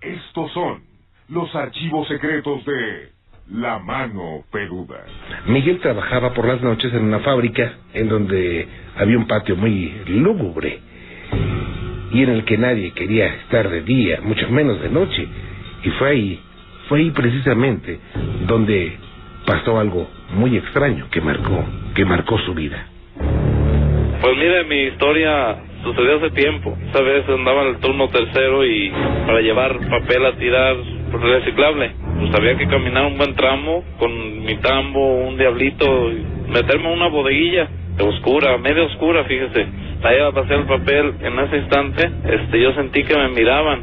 Estos son los archivos secretos de La Mano Peluda. Miguel trabajaba por las noches en una fábrica en donde había un patio muy lúgubre y en el que nadie quería estar de día, mucho menos de noche. Y fue ahí, fue ahí precisamente donde pasó algo muy extraño que marcó, que marcó su vida. Pues mire, mi historia sucedió hace tiempo. Esa vez andaba en el turno tercero y para llevar papel a tirar reciclable, pues había que caminar un buen tramo con mi tambo, un diablito, meterme en una bodeguilla oscura, medio oscura, fíjese. Ahí iba a pasar el papel en ese instante, este, yo sentí que me miraban,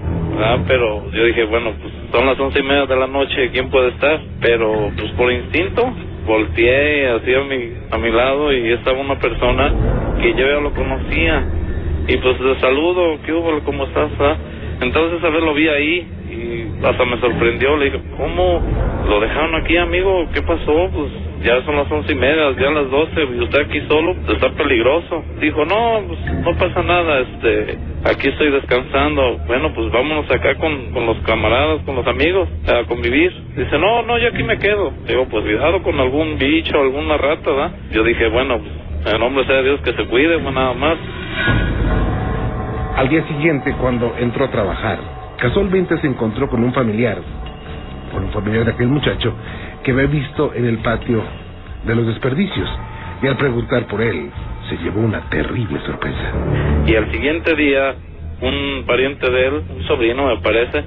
pero yo dije, bueno, pues son las once y media de la noche, ¿quién puede estar? Pero pues por instinto volteé así a mi, a mi lado y estaba una persona que yo ya lo conocía y pues le saludo, ¿qué hubo? ¿Cómo estás? Ah? Entonces a ver lo vi ahí y hasta me sorprendió, le dije, ¿cómo lo dejaron aquí amigo? ¿Qué pasó? Pues ya son las once y media, ya las doce, y usted aquí solo, está peligroso. Dijo, no, pues no pasa nada, este, aquí estoy descansando. Bueno, pues vámonos acá con, con los camaradas, con los amigos, a convivir. Dice, no, no, yo aquí me quedo. Digo, pues cuidado con algún bicho, alguna rata, ¿verdad? Yo dije, bueno, pues, en nombre sea de Dios que se cuide, pues nada más. Al día siguiente, cuando entró a trabajar, casualmente se encontró con un familiar, con un familiar de aquel muchacho, que había visto en el patio de los desperdicios. Y al preguntar por él, se llevó una terrible sorpresa. Y al siguiente día, un pariente de él, un sobrino me parece,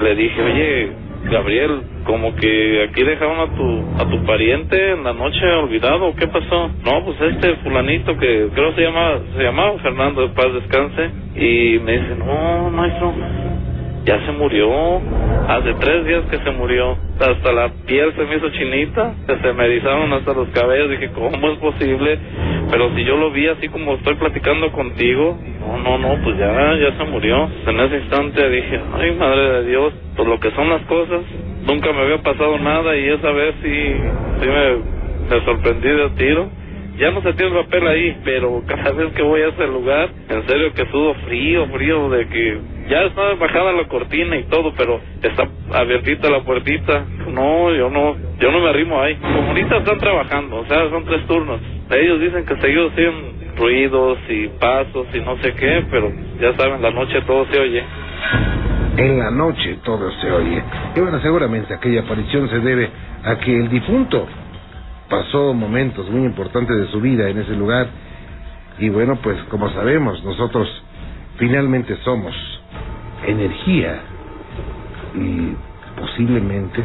le dije, oye, Gabriel, como que aquí dejaron a tu, a tu pariente en la noche olvidado, ¿qué pasó? No, pues este fulanito que creo se llamaba, se llamaba Fernando de Paz Descanse, y me dice, no, maestro, ya se murió. Hace tres días que se murió. Hasta la piel se me hizo chinita, se me erizaron hasta los cabellos. Dije, ¿cómo es posible? Pero si yo lo vi así como estoy platicando contigo, no, no, no, pues ya, ya se murió. En ese instante dije, ay, madre de Dios, pues lo que son las cosas. Nunca me había pasado nada y esa vez sí, sí me, sorprendí de tiro ya no se tiene papel ahí, pero cada vez que voy a ese lugar, en serio que sudo frío, frío, de que ya está bajada la cortina y todo, pero está abiertita la puertita. No, yo no, yo no me arrimo ahí. Comunistas están trabajando, o sea, son tres turnos. Ellos dicen que seguido siguen ruidos y pasos y no sé qué, pero ya saben, la noche todo se oye. En la noche todo se oye. Y bueno, seguramente aquella aparición se debe a que el difunto pasó momentos muy importantes de su vida en ese lugar y bueno, pues como sabemos, nosotros finalmente somos energía y posiblemente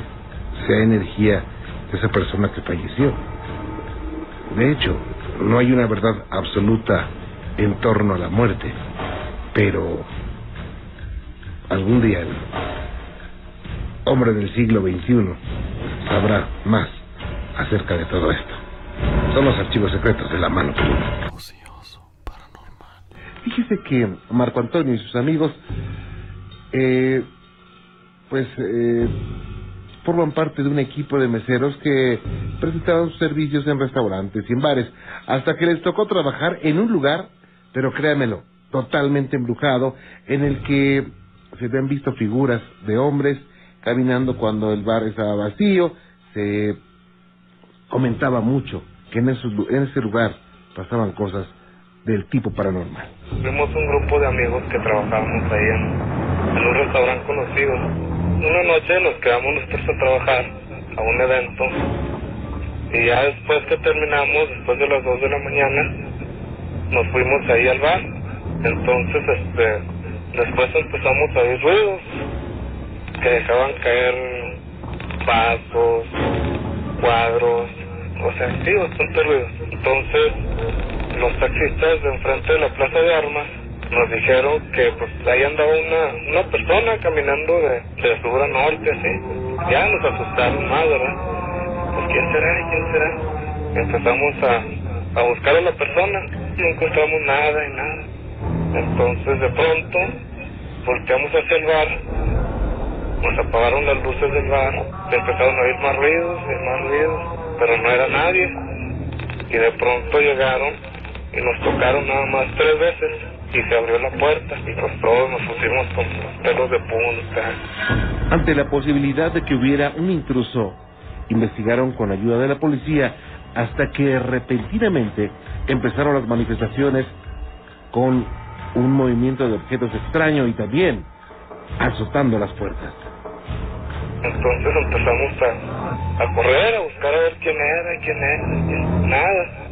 sea energía de esa persona que falleció. De hecho, no hay una verdad absoluta en torno a la muerte, pero algún día el hombre del siglo XXI sabrá más acerca de todo esto. Son los archivos secretos de la mano Fíjese que Marco Antonio y sus amigos, eh, pues, eh, forman parte de un equipo de meseros que presentaban sus servicios en restaurantes y en bares, hasta que les tocó trabajar en un lugar, pero créanmelo, totalmente embrujado, en el que se habían visto figuras de hombres caminando cuando el bar estaba vacío, se comentaba mucho que en, en ese lugar pasaban cosas del tipo paranormal. Fuimos un grupo de amigos que trabajábamos ahí en, un restaurante conocido. Una noche nos quedamos nosotros a trabajar a un evento y ya después que terminamos, después de las 2 de la mañana, nos fuimos ahí al bar. Entonces, este, después empezamos a oír ruidos que dejaban caer vasos, cuadros, o sea, sí, bastante ruido. Entonces, los taxistas de enfrente de la plaza de armas nos dijeron que pues ahí andaba una, una persona caminando de, de sur a norte, así. Ya nos asustaron más, ¿verdad? Pues quién será quién será. Empezamos a, a buscar a la persona, no encontramos nada y nada. Entonces de pronto volteamos hacia el bar, nos apagaron las luces del bar, empezaron a oír más ruidos y más ruidos pero no era nadie. Y de pronto llegaron y nos tocaron nada más tres veces. Y se abrió la puerta y pues todos nos pusimos con los pelos de punta. Ante la posibilidad de que hubiera un intruso, investigaron con ayuda de la policía hasta que repentinamente empezaron las manifestaciones con un movimiento de objetos extraño y también azotando las puertas. Entonces empezamos a, a correr, a buscar a ver quién era, quién era, nada.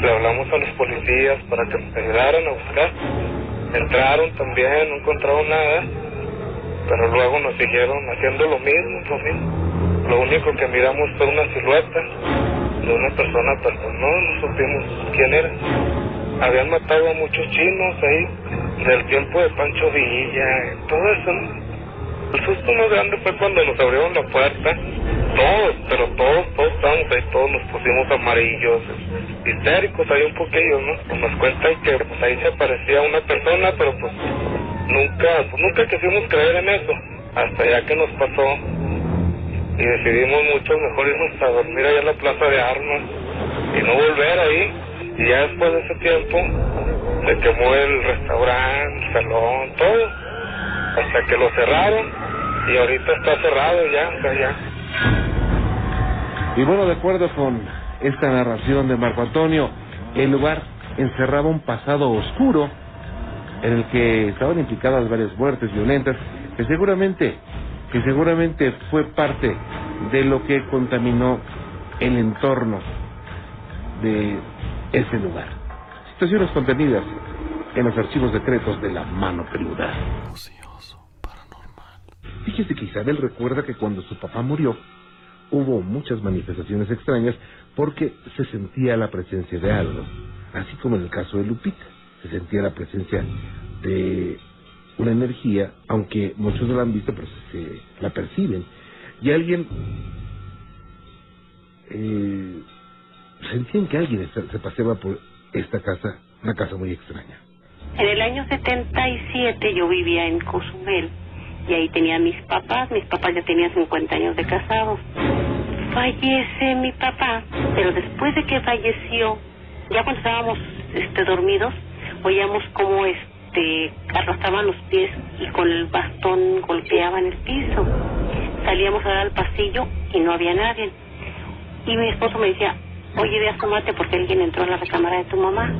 Le hablamos a los policías para que nos ayudaran a buscar. Entraron también, no encontraron nada, pero luego nos siguieron haciendo lo mismo, lo mismo. Lo único que miramos fue una silueta de una persona, pero pues no, no supimos quién era. Habían matado a muchos chinos ahí, del tiempo de Pancho Villa, todo eso. El susto más grande fue cuando nos abrieron la puerta. Todos, pero todos, todos estábamos ahí, todos nos pusimos amarillos, histéricos ahí un poquillo, ¿no? Pues nos cuentan que pues ahí se aparecía una persona, pero pues nunca, pues nunca quisimos creer en eso, hasta ya que nos pasó y decidimos mucho mejor irnos a dormir allá en la plaza de armas y no volver ahí. Y ya después de ese tiempo se quemó el restaurante, el salón, todo, hasta que lo cerraron y ahorita está cerrado ya, o sea, ya. Y bueno, de acuerdo con esta narración de Marco Antonio, el lugar encerraba un pasado oscuro en el que estaban implicadas varias muertes violentas que seguramente que seguramente fue parte de lo que contaminó el entorno de ese lugar. Situaciones contenidas en los archivos secretos de la mano peluda. Fíjese que Isabel recuerda que cuando su papá murió, hubo muchas manifestaciones extrañas porque se sentía la presencia de algo, así como en el caso de Lupita, se sentía la presencia de una energía, aunque muchos no la han visto, pero se, la perciben. Y alguien eh, sentían que alguien se, se paseaba por esta casa, una casa muy extraña. En el año 77 yo vivía en Cozumel y ahí tenía a mis papás, mis papás ya tenían 50 años de casados. Fallece mi papá, pero después de que falleció, ya cuando estábamos este, dormidos, oíamos como este arrastraban los pies y con el bastón golpeaban el piso. Salíamos a al pasillo y no había nadie. Y mi esposo me decía, oye, ve asómate porque alguien entró a la recámara de tu mamá.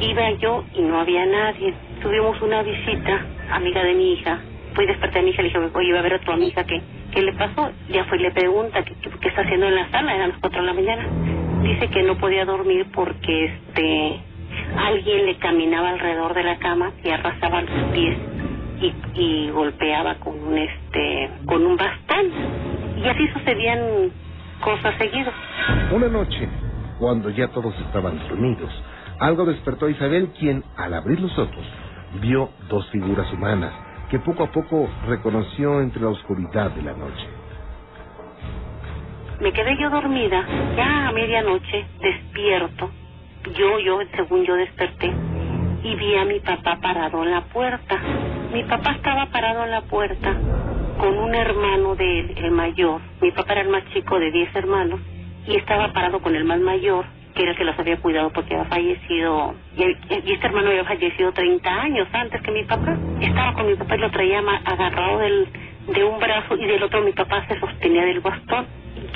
Iba yo y no había nadie. Tuvimos una visita, amiga de mi hija. Fui desperté a mi hija y le dije, oye, iba a ver a tu amiga, ¿qué, qué le pasó? Ya fue y le pregunta, ¿qué, qué está haciendo en la sala? Eran las cuatro de la mañana. Dice que no podía dormir porque este alguien le caminaba alrededor de la cama y arrasaba los pies y, y golpeaba con un este con un bastón y así sucedían cosas seguidas. Una noche, cuando ya todos estaban dormidos, algo despertó a Isabel, quien, al abrir los ojos, vio dos figuras humanas que poco a poco reconoció entre la oscuridad de la noche. Me quedé yo dormida, ya a medianoche, despierto. Yo, yo, según yo desperté, y vi a mi papá parado en la puerta. Mi papá estaba parado en la puerta con un hermano de él, el mayor. Mi papá era el más chico de 10 hermanos y estaba parado con el más mayor, que era el que los había cuidado porque había fallecido. Y, y este hermano había fallecido 30 años antes que mi papá. Estaba con mi papá y lo traía agarrado del, de un brazo y del otro mi papá se sostenía del bastón.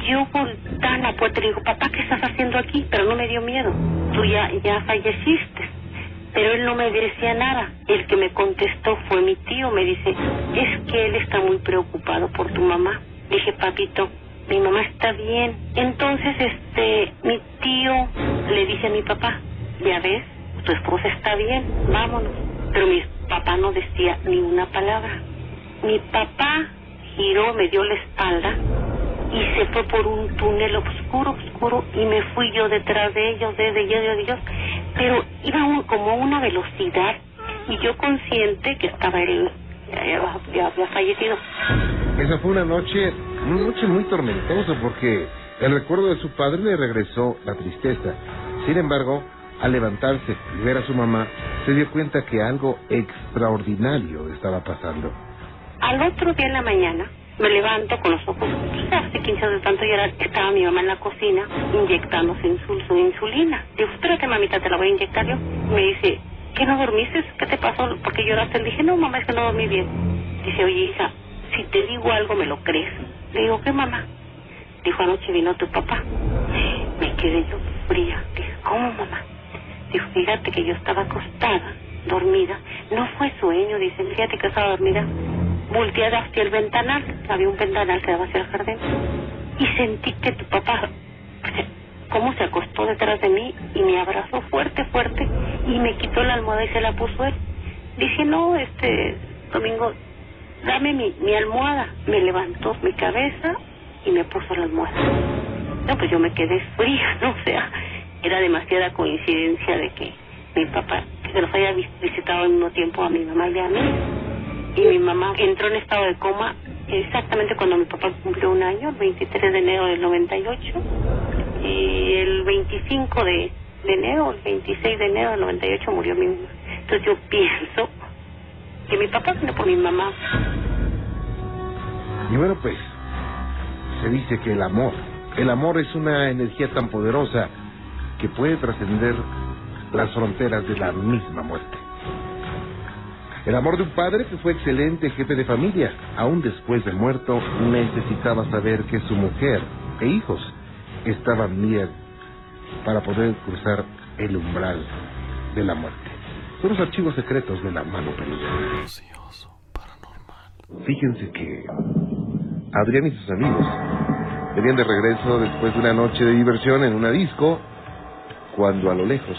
Yo voltaba a puerta le digo, papá, ¿qué estás haciendo aquí? Pero no me dio miedo. Tú ya, ya falleciste pero él no me decía nada. El que me contestó fue mi tío, me dice, es que él está muy preocupado por tu mamá. Dije, papito, mi mamá está bien. Entonces, este, mi tío le dice a mi papá, ya ves, tu esposa está bien, vámonos. Pero mi papá no decía ni una palabra. Mi papá giró, me dio la espalda y se fue por un túnel oscuro, oscuro, y me fui yo detrás de ellos, desde ellos, de ellos, pero iba un- como a una velocidad, y yo consciente que estaba él, ya, ya había fallecido. Esa fue una noche, una noche muy tormentosa porque el recuerdo de su padre le regresó la tristeza. Sin embargo, al levantarse y ver a su mamá, se dio cuenta que algo extraordinario estaba pasando. Al otro día en la mañana, me levanto con los ojos, hace 15 años de tanto llorar, estaba mi mamá en la cocina inyectándose insul- su insulina. Digo, espérate mamita, te la voy a inyectar yo. Me dice, ¿qué no dormiste? ¿Qué te pasó? Porque lloraste. Le dije, no, mamá, es que no dormí bien. Dice, oye, hija, si te digo algo, ¿me lo crees? Le digo, ¿qué, mamá? Dijo, anoche vino tu papá. Me quedé yo fría. Dije, ¿cómo, mamá? Dijo, fíjate que yo estaba acostada, dormida. No fue sueño, dice, fíjate que estaba dormida. Volteada hacia el ventanal. Había un ventanal que daba hacia el jardín. Y sentí que tu papá cómo se acostó detrás de mí y me abrazó fuerte, fuerte y me quitó la almohada y se la puso él. Dije, no, este, Domingo, dame mi, mi almohada. Me levantó mi cabeza y me puso la almohada. No, pues yo me quedé fría, ¿no? O sea, era demasiada coincidencia de que mi papá, que los haya visitado al mismo tiempo a mi mamá y a mí. Y mi mamá entró en estado de coma exactamente cuando mi papá cumplió un año, el 23 de enero del 98 y el 25 de, de enero, el 26 de enero del 98 murió mi mamá. Entonces yo pienso que mi papá vino por mi mamá. Y bueno, pues, se dice que el amor, el amor es una energía tan poderosa que puede trascender las fronteras de la misma muerte. El amor de un padre que fue excelente jefe de familia, aún después de muerto, necesitaba saber que su mujer e hijos estaban bien para poder cruzar el umbral de la muerte. Son los archivos secretos de la mano peluda. Fíjense que Adrián y sus amigos venían de regreso después de una noche de diversión en una disco, cuando a lo lejos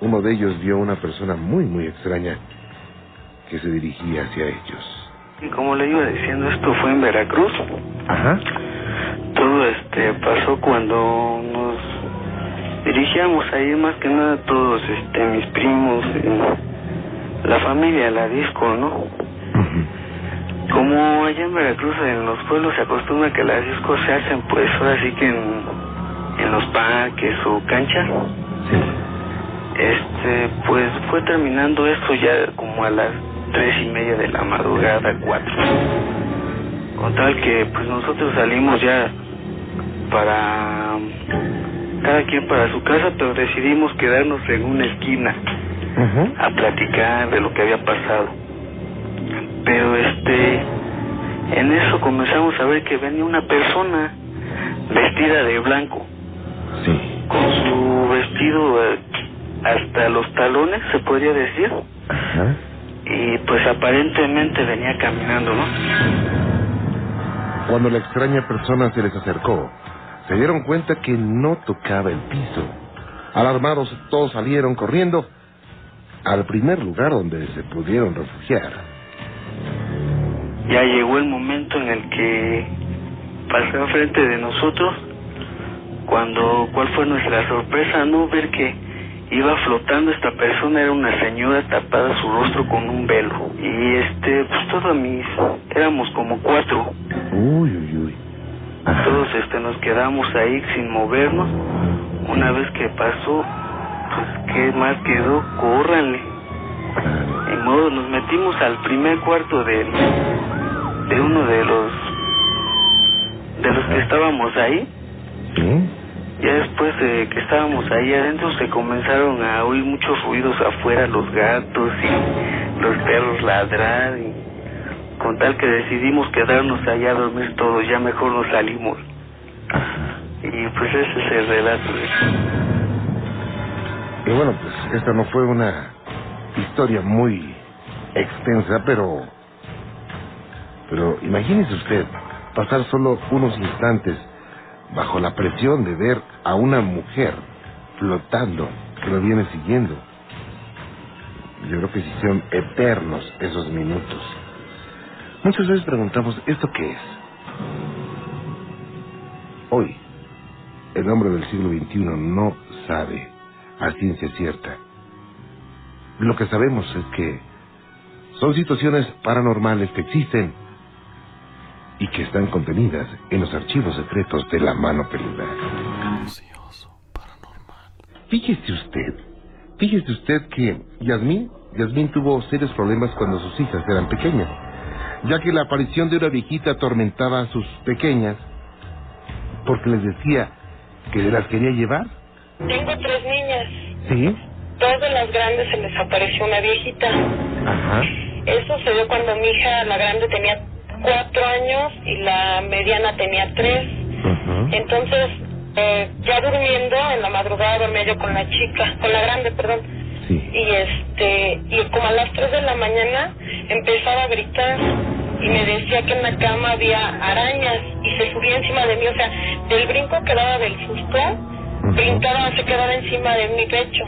uno de ellos vio una persona muy, muy extraña que se dirigía hacia ellos. Y como le iba diciendo, esto fue en Veracruz. Ajá todo este pasó cuando nos dirigíamos ahí más que nada todos este mis primos la familia la disco no como allá en Veracruz en los pueblos se acostumbra que las discos se hacen pues ahora sí que en, en los parques o cancha. Este pues fue terminando esto ya como a las tres y media de la madrugada cuatro. Con tal que pues nosotros salimos ya para cada quien para su casa, pero decidimos quedarnos en una esquina a platicar de lo que había pasado. Pero este, en eso comenzamos a ver que venía una persona vestida de blanco, sí. con su vestido eh, hasta los talones, se podría decir. Y pues aparentemente venía caminando, ¿no? Cuando la extraña persona se les acercó, se dieron cuenta que no tocaba el piso. Alarmados, todos salieron corriendo al primer lugar donde se pudieron refugiar. Ya llegó el momento en el que pasó frente de nosotros, cuando, ¿cuál fue nuestra sorpresa? No ver que iba flotando esta persona, era una señora tapada su rostro con un velo. Y este, pues todos mis, éramos como cuatro. Uy, uy, uy. Todos este, nos quedamos ahí sin movernos. Una vez que pasó, pues qué más quedó, córranle. En modo, nos metimos al primer cuarto de, de uno de los de los que estábamos ahí. Ya después de que estábamos ahí adentro se comenzaron a oír muchos ruidos afuera, los gatos y los perros ladrar y con tal que decidimos quedarnos allá a dormir todos, ya mejor nos salimos. Y pues ese es el relato. Y bueno, pues esta no fue una historia muy extensa, pero... Pero imagínese usted pasar solo unos instantes bajo la presión de ver a una mujer flotando que lo viene siguiendo. Yo creo que sí son eternos esos minutos. Muchas veces preguntamos, ¿esto qué es? Hoy, el hombre del siglo XXI no sabe a ciencia cierta. Lo que sabemos es que son situaciones paranormales que existen y que están contenidas en los archivos secretos de la mano peluda. Fíjese usted, fíjese usted que Yasmín, Yasmín tuvo serios problemas cuando sus hijas eran pequeñas ya que la aparición de una viejita atormentaba a sus pequeñas porque les decía que las quería llevar. Tengo tres niñas. ¿Sí? dos de las grandes se les apareció una viejita. Ajá. Eso se dio cuando mi hija, la grande, tenía cuatro años y la mediana tenía tres. Ujú. Entonces, eh, ya durmiendo, en la madrugada dormía yo con la chica, con la grande, perdón. Sí. Y este, y como a las 3 de la mañana empezaba a gritar y me decía que en la cama había arañas y se subía encima de mí, o sea, del brinco que daba del susto, brincaba, se quedaba encima de mi pecho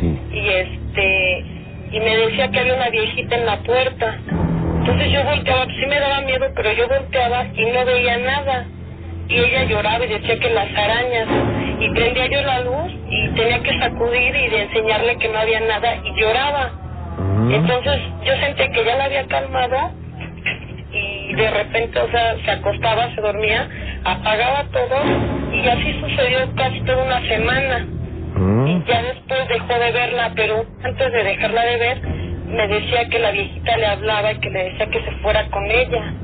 Sí. y este y me decía que había una viejita en la puerta. Entonces yo volteaba, sí me daba miedo, pero yo volteaba y no veía nada. Y ella lloraba y decía que las arañas. Y prendía yo la luz y tenía que sacudir y de enseñarle que no había nada y lloraba. Entonces yo sentí que ya la había calmado y de repente, o sea, se acostaba, se dormía, apagaba todo y así sucedió casi toda una semana. Y ya después dejó de verla, pero antes de dejarla de ver, me decía que la viejita le hablaba y que le decía que se fuera con ella.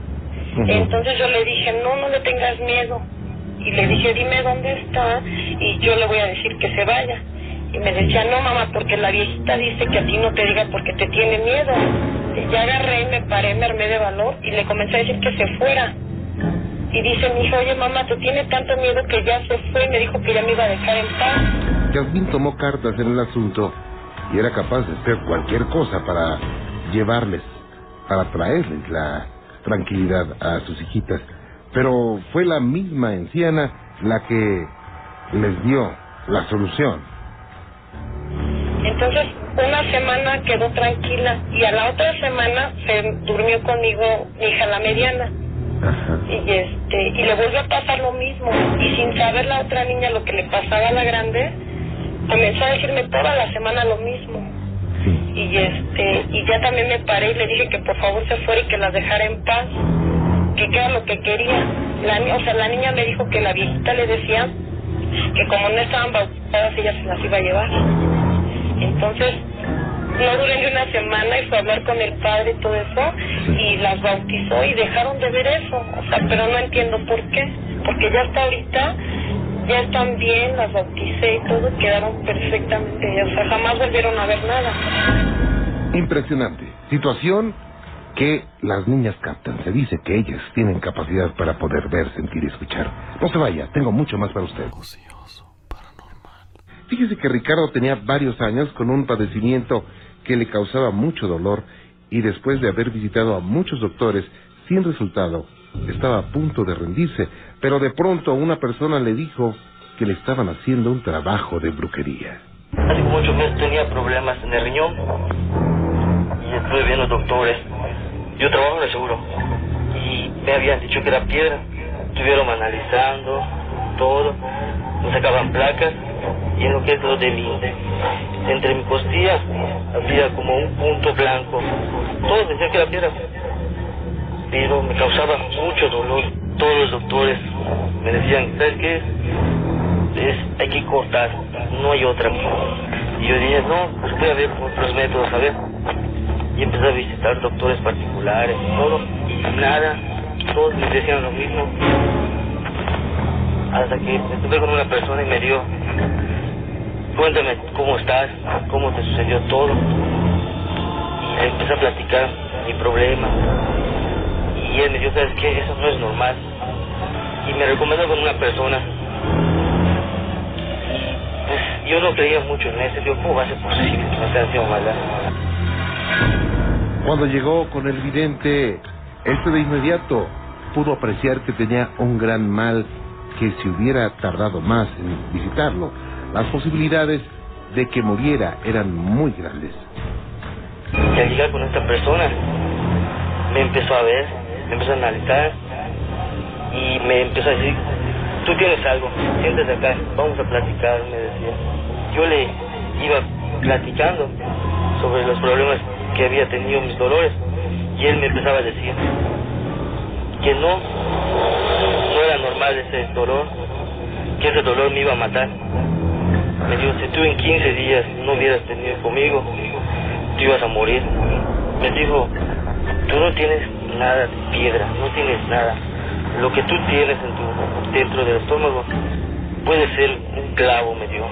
Entonces yo le dije, no, no le tengas miedo. Y le dije, dime dónde está y yo le voy a decir que se vaya. Y me decía, no, mamá, porque la viejita dice que a ti no te diga porque te tiene miedo. Y ya agarré, me paré, me armé de valor y le comencé a decir que se fuera. Y dice mi hijo, oye, mamá, te tiene tanto miedo que ya se fue y me dijo que ya me iba a dejar en paz. Yasmín tomó cartas en el asunto y era capaz de hacer cualquier cosa para llevarles, para traerles la tranquilidad a sus hijitas. Pero fue la misma anciana la que les dio la solución. Entonces, una semana quedó tranquila y a la otra semana se durmió conmigo mi hija la mediana. Ajá. Y este y le volvió a pasar lo mismo. Y sin saber la otra niña lo que le pasaba a la grande, comenzó a decirme toda la semana lo mismo. Sí. Y este y ya también me paré y le dije que por favor se fuera y que las dejara en paz. Que qué era lo que quería. La, o sea, la niña me dijo que la viejita le decía que como no estaban bautizadas ella se las iba a llevar. Entonces, no duré ni una semana y fue a hablar con el padre y todo eso y las bautizó y dejaron de ver eso. O sea, pero no entiendo por qué. Porque ya hasta ahorita ya están bien, las bauticé y todo, quedaron perfectamente. O sea, jamás volvieron a ver nada. Impresionante. Situación que las niñas captan. Se dice que ellas tienen capacidad para poder ver, sentir y escuchar. No se vaya, tengo mucho más para usted. Fíjese que Ricardo tenía varios años con un padecimiento que le causaba mucho dolor y después de haber visitado a muchos doctores sin resultado, estaba a punto de rendirse, pero de pronto una persona le dijo que le estaban haciendo un trabajo de brujería. Hace como ocho meses tenía problemas en el riñón y estuve viendo doctores. Yo trabajo en seguro y me habían dicho que era piedra. Estuvieron analizando todo, me sacaban placas y en lo que es lo de mi, entre mi costilla había como un punto blanco. Todos decían que era piedra, pero me causaba mucho dolor. Todos los doctores me decían, ¿sabes qué? es hay que cortar, no hay otra. Y yo dije, no, pues voy a ver otros métodos, a ver. Y empecé a visitar doctores particulares, todo, y nada, todos me decían lo mismo. Hasta que estuve con una persona y me dio, cuéntame cómo estás, cómo te sucedió todo. Y empecé a platicar mi problema. Y él me dijo, ¿sabes qué? Eso no es normal. Y me recomendó con una persona pues yo no creía mucho en eso. Digo, ¿cómo va a ser posible que me estén haciendo maldad? Cuando llegó con el vidente, este de inmediato pudo apreciar que tenía un gran mal que si hubiera tardado más en visitarlo, las posibilidades de que muriera eran muy grandes. Y al llegar con esta persona, me empezó a ver, me empezó a analizar y me empezó a decir, tú tienes algo, siéntate acá, vamos a platicar, me decía. Yo le iba platicando sobre los problemas que había tenido, mis dolores, y él me empezaba a decir que no, no era normal ese dolor, que ese dolor me iba a matar. Me dijo, si tú en 15 días no hubieras tenido conmigo, tú ibas a morir. Me dijo, tú no tienes nada de piedra, no tienes nada. Lo que tú tienes en tu, dentro del estómago puede ser un clavo, me dijo.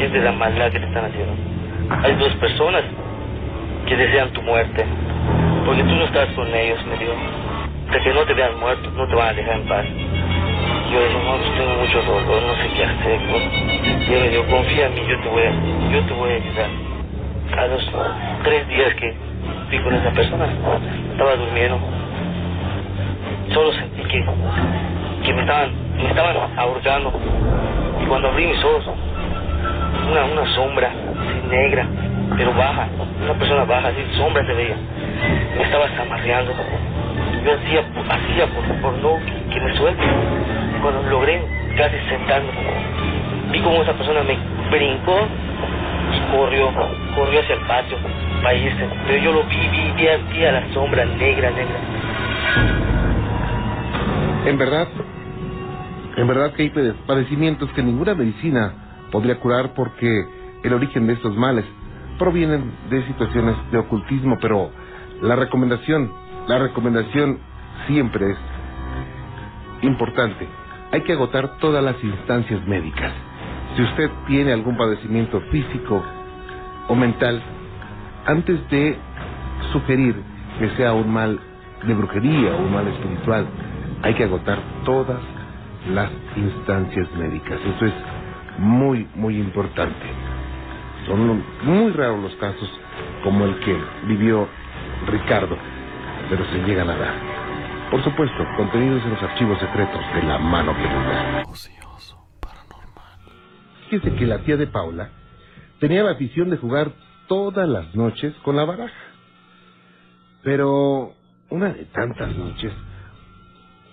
Y es de la maldad que te están haciendo. hay dos personas que desean tu muerte, porque tú no estás con ellos, me dijo. Hasta que no te vean muerto, no te van a dejar en paz. Yo dije, no, pues tengo mucho dolor, no sé qué hacer. ¿no? Y él me dijo, confía en mí, yo te voy a, yo te voy a ayudar. A los tres días que fui con esa persona, estaba durmiendo. Solo sentí que, que me estaban, me estaban ahorcando. Y cuando abrí mis ojos, una, una sombra negra, pero baja, una persona baja, así sombra se veía. Me estaba zamarreando. Yo hacía, hacía por, por no que, me suelte. Cuando logré casi sentarme, vi como esa persona me brincó y corrió, corrió hacia el patio para irse. Pero yo lo vi, vi, vi, vi a la sombra negra, negra. En verdad, en verdad que hay pade- padecimientos que ninguna medicina podría curar porque el origen de estos males provienen de situaciones de ocultismo, pero la recomendación, la recomendación siempre es importante. Hay que agotar todas las instancias médicas. Si usted tiene algún padecimiento físico o mental, antes de sugerir que sea un mal de brujería o un mal espiritual, hay que agotar todas las instancias médicas. Eso es muy, muy importante. Son muy raros los casos como el que vivió Ricardo, pero se llegan a dar. Por supuesto, contenidos en los archivos secretos de la mano peluda. Fíjese que la tía de Paula tenía la afición de jugar todas las noches con la baraja. Pero una de tantas noches,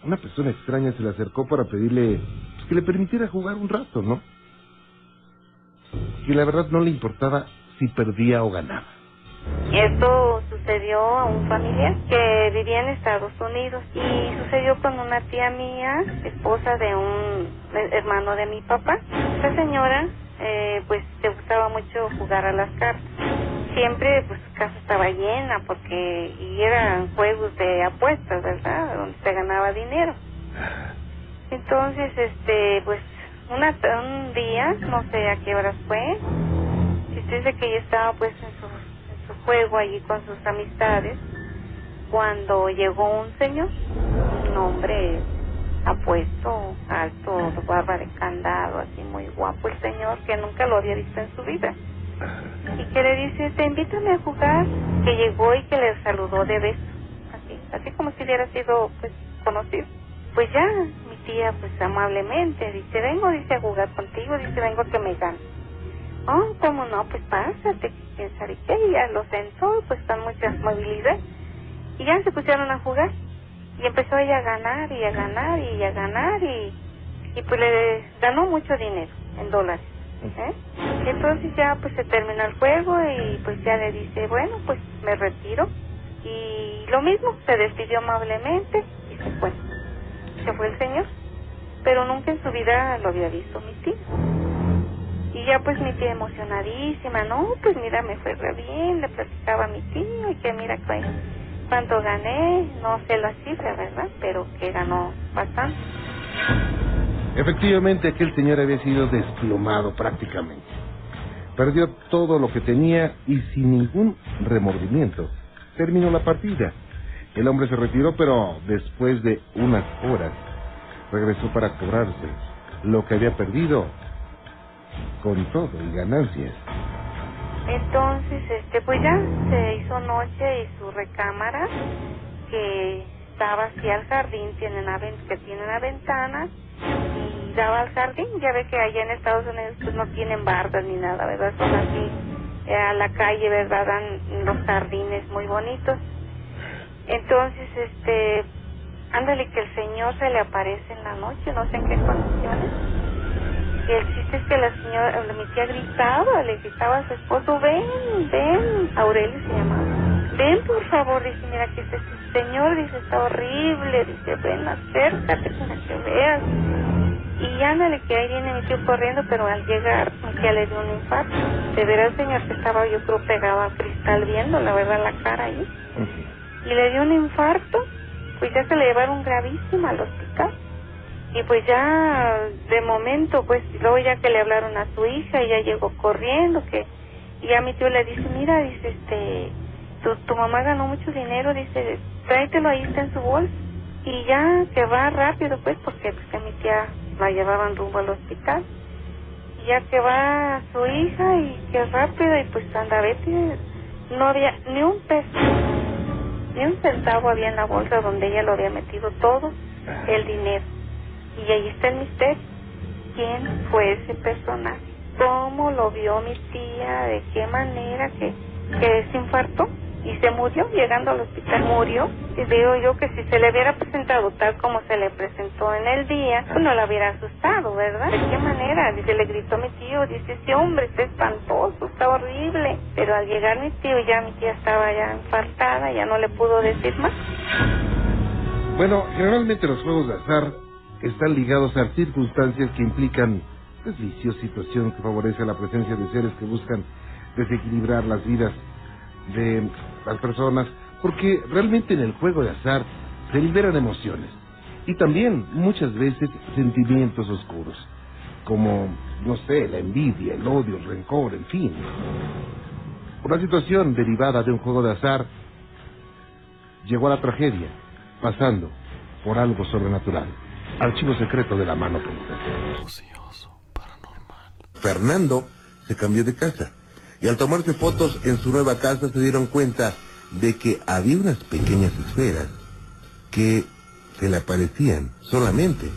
una persona extraña se le acercó para pedirle pues, que le permitiera jugar un rato, ¿no? Que la verdad no le importaba si perdía o ganaba. Esto sucedió a un familiar que vivía en Estados Unidos y sucedió con una tía mía, esposa de un hermano de mi papá. Esta señora, eh, pues, le gustaba mucho jugar a las cartas. Siempre, pues, su casa estaba llena porque y eran juegos de apuestas, ¿verdad? Donde se ganaba dinero. Entonces, este, pues, una, un día, no sé a qué horas fue, dice que ella estaba, pues, en su juego allí con sus amistades cuando llegó un señor, un hombre apuesto, alto, barba de candado, así muy guapo el señor, que nunca lo había visto en su vida. Y que le dice, te invítame a jugar, que llegó y que le saludó de beso, así, así como si hubiera sido pues conocido. Pues ya, tía pues amablemente dice, vengo, dice, a jugar contigo, dice, vengo que me gane. Oh, cómo no, pues pásate, quién qué, y ya lo sentó, pues con mucha movilidad. Y ya se pusieron a jugar. Y empezó ella a ganar y a ganar y a ganar y, y pues le ganó mucho dinero en dólares. ¿eh? Y entonces ya pues se terminó el juego y pues ya le dice, bueno, pues me retiro. Y lo mismo, se despidió amablemente y se fue. Se fue el señor. Pero nunca en su vida lo había visto mi tía. Y ya pues mi tía emocionadísima, no, pues mira, me fue re bien, le platicaba a mi tío y que mira cu- cuánto gané, no sé la cifra, ¿verdad? Pero que ganó bastante. Efectivamente, aquel señor había sido desplomado prácticamente. Perdió todo lo que tenía y sin ningún remordimiento terminó la partida. El hombre se retiró, pero después de unas horas regresó para cobrarse lo que había perdido con todo y ganancias. Entonces, este, pues ya se hizo noche y su recámara, que daba así al jardín, tiene una, que tiene una ventana y daba al jardín. Ya ve que allá en Estados Unidos pues no tienen bardas ni nada, ¿verdad? Son así eh, a la calle, ¿verdad? Dan los jardines muy bonitos. Entonces, este, ándale que el Señor se le aparece en la noche, no sé en qué condiciones. Y el chiste es que la señora, mi tía gritaba, le gritaba a su esposo, ven, ven, Aurelio se llamaba, ven por favor, dice, mira que este señor, dice, está horrible, dice, ven, acércate para que veas. Y ándale que ahí viene mi tío corriendo, pero al llegar, ya le dio un infarto. De ver al señor que estaba yo creo pegado a cristal viendo, la verdad, la cara ahí. Y le dio un infarto, pues ya se le llevaron gravísima al hospital. Y pues ya de momento, pues luego ya que le hablaron a su hija, ella llegó corriendo, que, Y a mi tío le dice, mira, dice, este, tu, tu mamá ganó mucho dinero, dice, tráetelo ahí, está en su bolsa. Y ya que va rápido, pues, porque pues, a mi tía la llevaban rumbo al hospital. Y ya que va su hija y que rápido, y pues anda, vete, no había ni un peso, ni un centavo había en la bolsa donde ella lo había metido todo el dinero. Y ahí está el misterio. ¿Quién fue ese personaje? ¿Cómo lo vio mi tía? ¿De qué manera que, que se infartó? Y se murió, llegando al hospital murió. Y digo yo que si se le hubiera presentado tal como se le presentó en el día, pues no la hubiera asustado, ¿verdad? ¿De qué manera? Dice, le gritó mi tío, dice, ese hombre está espantoso, está horrible. Pero al llegar mi tío, ya mi tía estaba ya infartada, ya no le pudo decir más. Bueno, generalmente los juegos de azar están ligados a circunstancias que implican desvicios, situación que favorece la presencia de seres que buscan desequilibrar las vidas de las personas, porque realmente en el juego de azar se liberan emociones y también muchas veces sentimientos oscuros, como, no sé, la envidia, el odio, el rencor, en fin. Una situación derivada de un juego de azar llegó a la tragedia, pasando por algo sobrenatural. Archivo secreto de la mano peluda. Fernando se cambió de casa y al tomarse fotos en su nueva casa se dieron cuenta de que había unas pequeñas esferas que se le aparecían solamente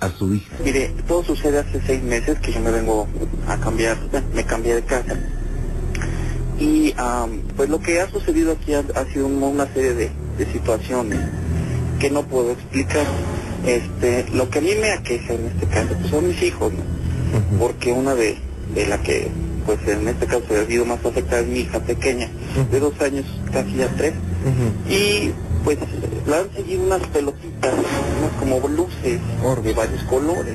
a su hija. Mire, todo sucede hace seis meses que yo me vengo a cambiar, me cambié de casa. Y am, pues lo que ha sucedido aquí ha, ha sido un- una serie de, de situaciones que no puedo explicar. Este, lo que a mí me aqueja en este caso pues son mis hijos, ¿no? Porque una de, de la que pues en este caso ha sido más afectada mi hija pequeña, de dos años, casi ya tres. Y pues la han seguido unas pelotitas, unas como luces de varios colores,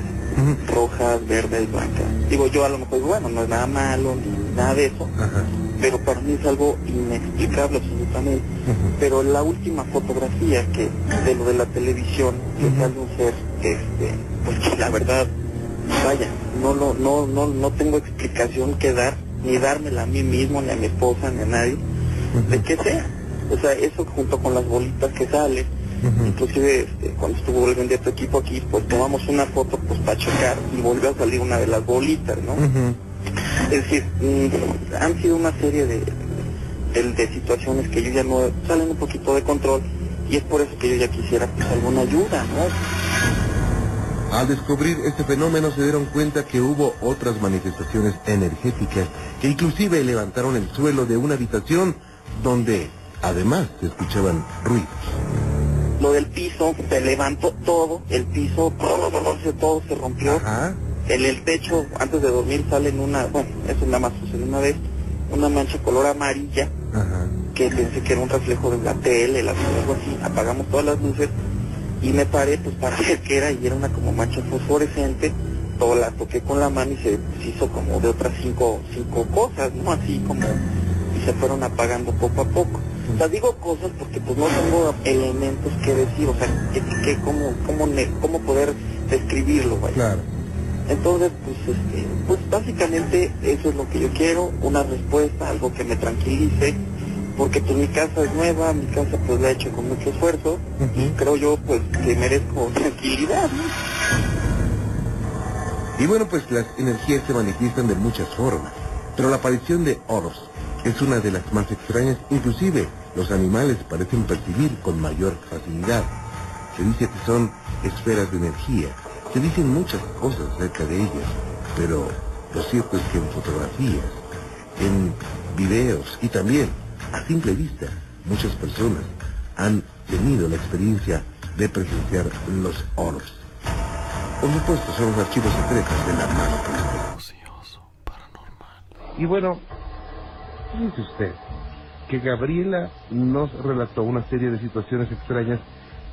rojas, verdes, blancas. Digo yo a lo mejor, bueno, no es nada malo ni nada de eso, pero para mí es algo inexplicable absolutamente. Pero la última fotografía que de lo de la televisión, que sale un ser, este, pues que la verdad, vaya, no, lo, no, no, no tengo explicación que dar, ni dármela a mí mismo, ni a mi esposa, ni a nadie, de que sea. O sea, eso junto con las bolitas que salen, inclusive este, cuando estuvo el de tu equipo aquí, pues tomamos una foto pues para checar y volvió a salir una de las bolitas, ¿no? Es decir, mm, han sido una serie de, de, de situaciones que yo ya no salen un poquito de control y es por eso que yo ya quisiera pues alguna ayuda, ¿no? Al descubrir este fenómeno se dieron cuenta que hubo otras manifestaciones energéticas que inclusive levantaron el suelo de una habitación donde además se escuchaban ruidos. Lo del piso, se levantó todo, el piso, todo, todo, se- rompió. En el techo, antes de dormir, sale en una, bueno, eso nada más sucedió una vez, una mancha color amarilla, que pensé que era un reflejo de la tele, la algo así, apagamos todas las luces y me paré pues para ver qué era y era una como mancha fosforescente, todo la toqué con la mano y se se hizo como de otras cinco, cinco cosas, ¿no? Así como, y se fueron apagando poco a poco. O sea, digo cosas porque pues no tengo elementos que decir, o sea, que, que cómo, cómo, cómo poder describirlo, vaya. Claro. Entonces, pues, este, pues básicamente eso es lo que yo quiero, una respuesta, algo que me tranquilice, porque pues mi casa es nueva, mi casa pues la he hecho con mucho esfuerzo, y creo yo pues que merezco tranquilidad, ¿no? Y bueno, pues las energías se manifiestan de muchas formas, pero la aparición de oros es una de las más extrañas, inclusive los animales parecen percibir con mayor facilidad. Se dice que son esferas de energía, se dicen muchas cosas acerca de ellas, pero lo cierto es que en fotografías, en videos y también a simple vista, muchas personas han tenido la experiencia de presenciar los oros. Por supuesto, son los archivos secretos de la mano peluda. Y bueno, fíjese usted que Gabriela nos relató una serie de situaciones extrañas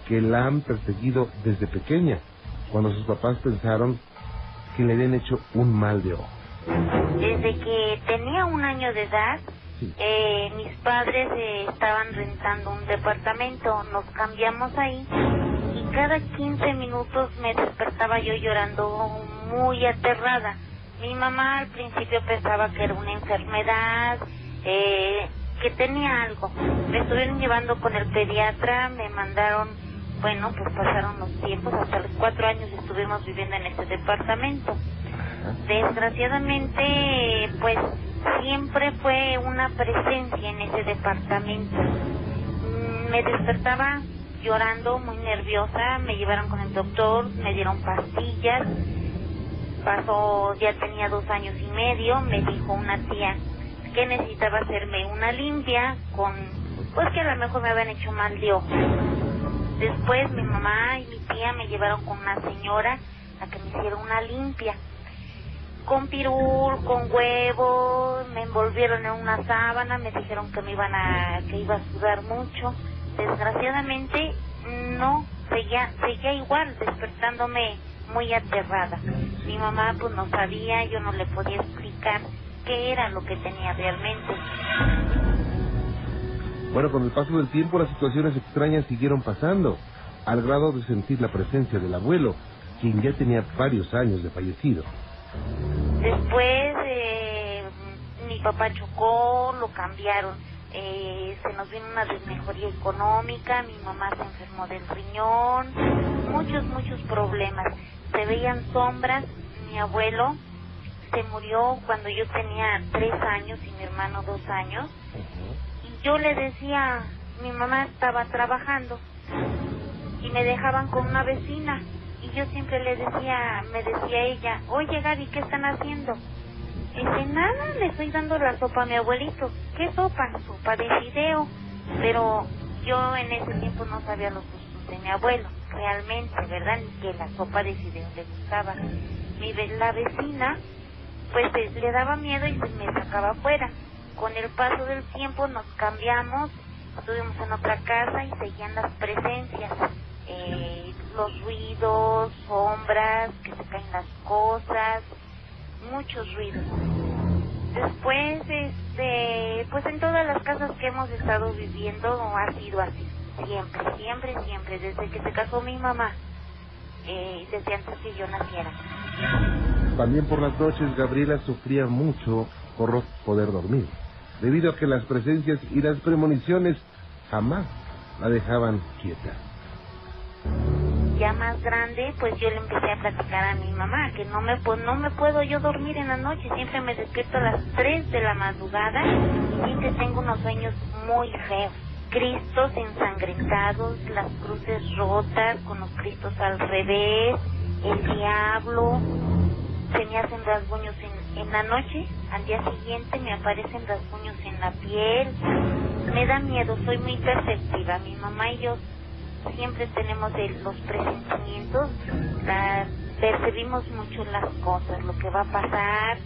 que la han perseguido desde pequeña, cuando sus papás pensaron que le habían hecho un mal de ojo. Desde que tenía un año de edad, eh, mis padres eh, estaban rentando un departamento, nos cambiamos ahí y cada 15 minutos me despertaba yo llorando muy aterrada Mi mamá al principio pensaba que era una enfermedad, eh, que tenía algo. Me estuvieron llevando con el pediatra, me mandaron, bueno, pues pasaron los tiempos, hasta los cuatro años estuvimos viviendo en este departamento. Desgraciadamente, pues siempre fue una presencia en ese departamento. Mm, Me despertaba llorando, muy nerviosa, me llevaron con el doctor, me dieron pastillas, pasó, ya tenía dos años y medio, me dijo una tía que necesitaba hacerme una limpia con, pues que a lo mejor me habían hecho mal de ojo. Después mi mamá y mi tía me llevaron con una señora a que me hiciera una limpia. Con pirul, con huevos, me envolvieron en una sábana, me dijeron que me iban a, que iba a sudar mucho. Desgraciadamente no, seguía, seguía igual, despertándome muy aterrada. Mi mamá pues no sabía, yo no le podía explicar qué era lo que tenía realmente. Bueno, con el paso del tiempo las situaciones extrañas siguieron pasando, al grado de sentir la presencia del abuelo, quien ya tenía varios años de fallecido. Después eh, mi papá chocó, lo cambiaron. Eh, se nos vino una desmejoría económica, mi mamá se enfermó del riñón, muchos, muchos problemas. Se veían sombras, mi abuelo se murió cuando yo tenía tres años y mi hermano dos años. Y yo le decía, mi mamá estaba trabajando y me dejaban con una vecina. Yo siempre le decía, me decía ella, oye Gaby, ¿qué están haciendo? Dice, nada, le estoy dando la sopa a mi abuelito. ¿Qué sopa? Sopa de fideo. Pero yo en ese tiempo no sabía los gustos de mi abuelo, realmente, ¿verdad? Ni que la sopa de fideo le gustaba. Mi, la vecina, pues eh, le daba miedo y pues, me sacaba afuera. Con el paso del tiempo nos cambiamos, estuvimos en otra casa y seguían las presencias. Eh, los ruidos, sombras, que se caen las cosas, muchos ruidos. Después, este, pues en todas las casas que hemos estado viviendo ha sido así, siempre, siempre, siempre, desde que se casó mi mamá, eh, desde antes que yo naciera. También por las noches Gabriela sufría mucho por no poder dormir, debido a que las presencias y las premoniciones jamás la dejaban quieta. Ya más grande, pues yo le empecé a platicar a mi mamá que no me, pues no me puedo yo dormir en la noche, siempre me despierto a las 3 de la madrugada y siempre tengo unos sueños muy feos. Cristos ensangrentados, las cruces rotas, con los cristos al revés, el diablo, se me hacen rasguños en, en la noche, al día siguiente me aparecen rasguños en la piel, me da miedo, soy muy perceptiva, mi mamá y yo siempre tenemos el- los presentimientos, percibimos mucho las cosas, lo que va a pasar,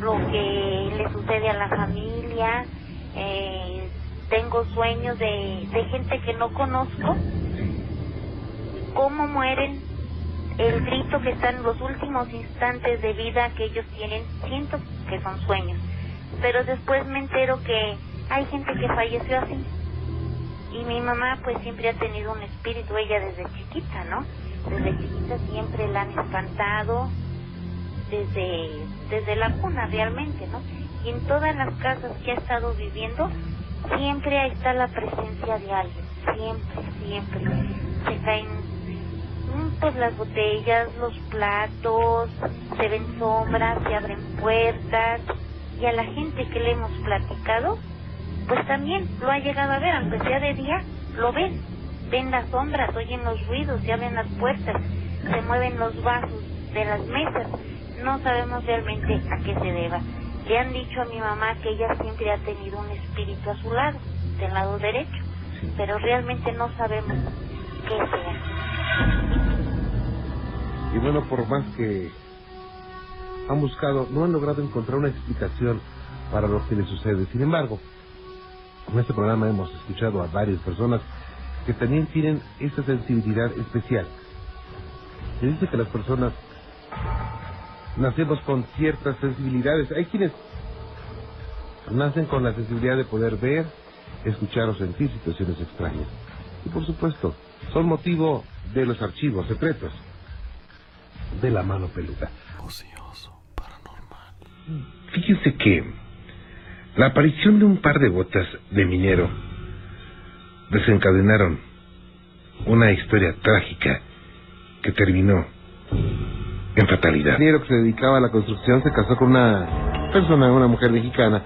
lo que le sucede a la familia, eh, tengo sueños de, gente que no conozco, cómo mueren, el grito que está en los últimos instantes de vida que ellos tienen, siento que son sueños, pero después me entero que hay gente que falleció así. Y mi mamá pues siempre ha tenido un espíritu, ella desde chiquita, ¿no? Desde chiquita siempre la han espantado, desde, desde la cuna realmente, ¿no? Y en todas las casas que ha estado viviendo, siempre está la presencia de alguien, siempre, siempre. Se caen mm, pues las botellas, los platos, se ven sombras, se abren puertas, y a la gente que le hemos platicado, pues también lo ha llegado a ver, aunque sea de día, lo ven. Ven las sombras, oyen los ruidos, se abren las puertas, se mueven los vasos de las mesas. No sabemos realmente a qué se deba. Le han dicho a mi mamá que ella siempre ha tenido un espíritu a su lado, del lado derecho, pero realmente no sabemos qué sea. Y bueno, por más que han buscado, no han logrado encontrar una explicación para lo que le sucede. Sin embargo, en este programa hemos escuchado a varias personas que también tienen esa sensibilidad especial. Se dice que las personas nacemos con ciertas sensibilidades. Hay quienes nacen con la sensibilidad de poder ver, escuchar o sentir situaciones extrañas. Y por supuesto, son motivo de los archivos secretos de la mano peluda. Ocioso, paranormal. fíjense que la aparición de un par de botas de minero desencadenaron una historia trágica que terminó en fatalidad. El minero que se dedicaba a la construcción se casó con una persona, una mujer mexicana,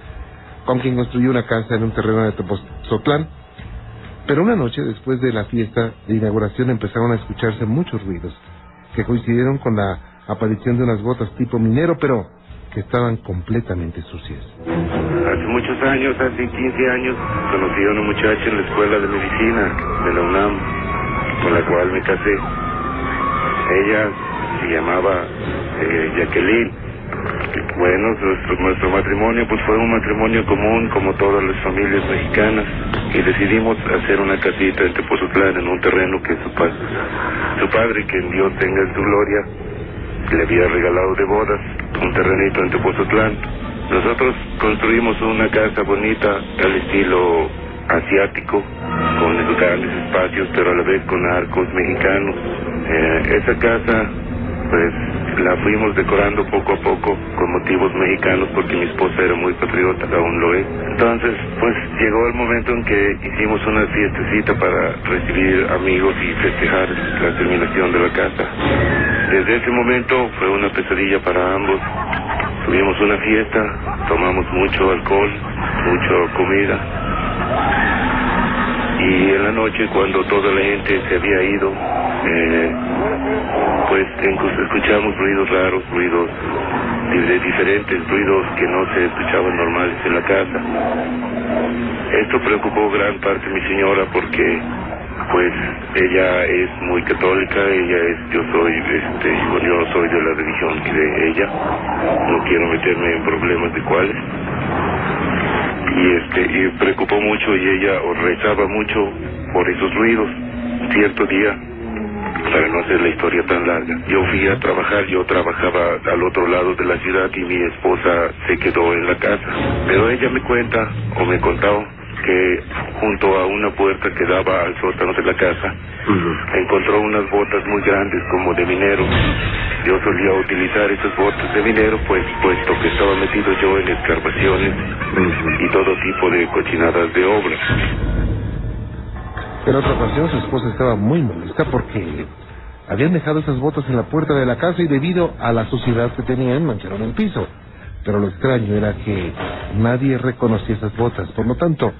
con quien construyó una casa en un terreno de Tepozotlán. Pero una noche, después de la fiesta de inauguración, empezaron a escucharse muchos ruidos que coincidieron con la aparición de unas botas tipo minero, pero que estaban completamente sucias. Hace muchos años, hace 15 años, conocí a una muchacha en la escuela de medicina de la UNAM, con la cual me casé. Ella se llamaba eh, Jacqueline. Bueno, nuestro, nuestro matrimonio pues fue un matrimonio común como todas las familias mexicanas y decidimos hacer una casita en Tepozotlán en un terreno que su, pa su padre, que en Dios tenga en su gloria, le había regalado de bodas, un terrenito en Tepozotlán. Nosotros construimos una casa bonita al estilo asiático, con grandes espacios, pero a la vez con arcos mexicanos. Eh, esa casa, pues la fuimos decorando poco a poco con motivos mexicanos porque mi esposa era muy patriota, aún lo es. Entonces, pues llegó el momento en que hicimos una fiestecita para recibir amigos y festejar la terminación de la casa. Desde ese momento fue una pesadilla para ambos. Tuvimos una fiesta, tomamos mucho alcohol, mucha comida. Y en la noche, cuando toda la gente se había ido, eh, pues escuchamos ruidos raros, ruidos diferentes ruidos que no se escuchaban normales en la casa. Esto preocupó gran parte de mi señora porque pues ella es muy católica, ella es, yo soy, este, yo soy de la religión de ella, no quiero meterme en problemas de cuáles. Y este, preocupó mucho y ella rezaba mucho por esos ruidos. Cierto día, para no hacer la historia tan larga, yo fui a trabajar, yo trabajaba al otro lado de la ciudad y mi esposa se quedó en la casa. Pero ella me cuenta, o me contaba, que junto a una puerta que daba al sótano de la casa, encontró unas botas muy grandes como de minero. Yo solía utilizar esas botas de minero, pues puesto que estaba metido yo en excavaciones y todo tipo de cochinadas de obra. En otra ocasión su esposa estaba muy molesta porque habían dejado esas botas en la puerta de la casa y debido a la suciedad que tenían mancharon el piso. Pero lo extraño era que nadie reconocía esas botas, por lo tanto,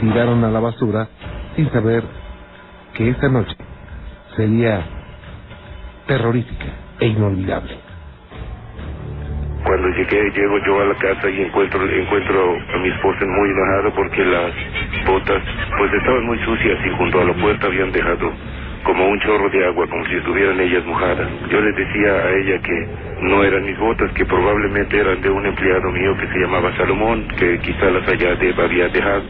tiraron a la basura sin saber que esa noche sería terrorífica e inolvidable. Cuando llegué, llego yo a la casa y encuentro, encuentro a mi esposa muy enojada porque las botas pues estaban muy sucias y junto a la puerta habían dejado como un chorro de agua, como si estuvieran ellas mojadas. Yo les decía a ella que no eran mis botas, que probablemente eran de un empleado mío que se llamaba Salomón, que quizá las haya de, había dejado.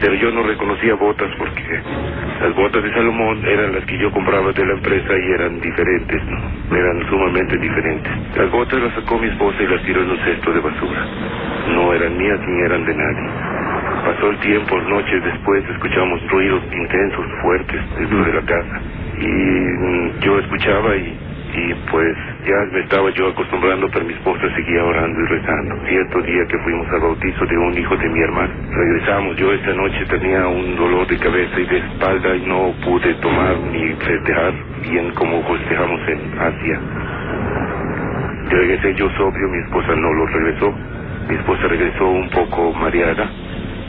Pero yo no reconocía botas porque las botas de Salomón eran las que yo compraba de la empresa y eran diferentes, ¿no? Eran sumamente diferentes. Las botas las sacó mi esposa y las tiró en un cesto de basura. No eran mías ni eran de nadie. Pasó el tiempo, noches después escuchamos ruidos intensos, fuertes dentro de la casa y mm, yo escuchaba y, y pues ya me estaba yo acostumbrando, pero mi esposa seguía orando y rezando. Cierto día que fuimos al bautizo de un hijo de mi hermano, regresamos, yo esa noche tenía un dolor de cabeza y de espalda y no pude tomar ni festejar bien como festejamos en Asia. Regresé yo sobrio, mi esposa no lo regresó. Mi esposa regresó un poco mareada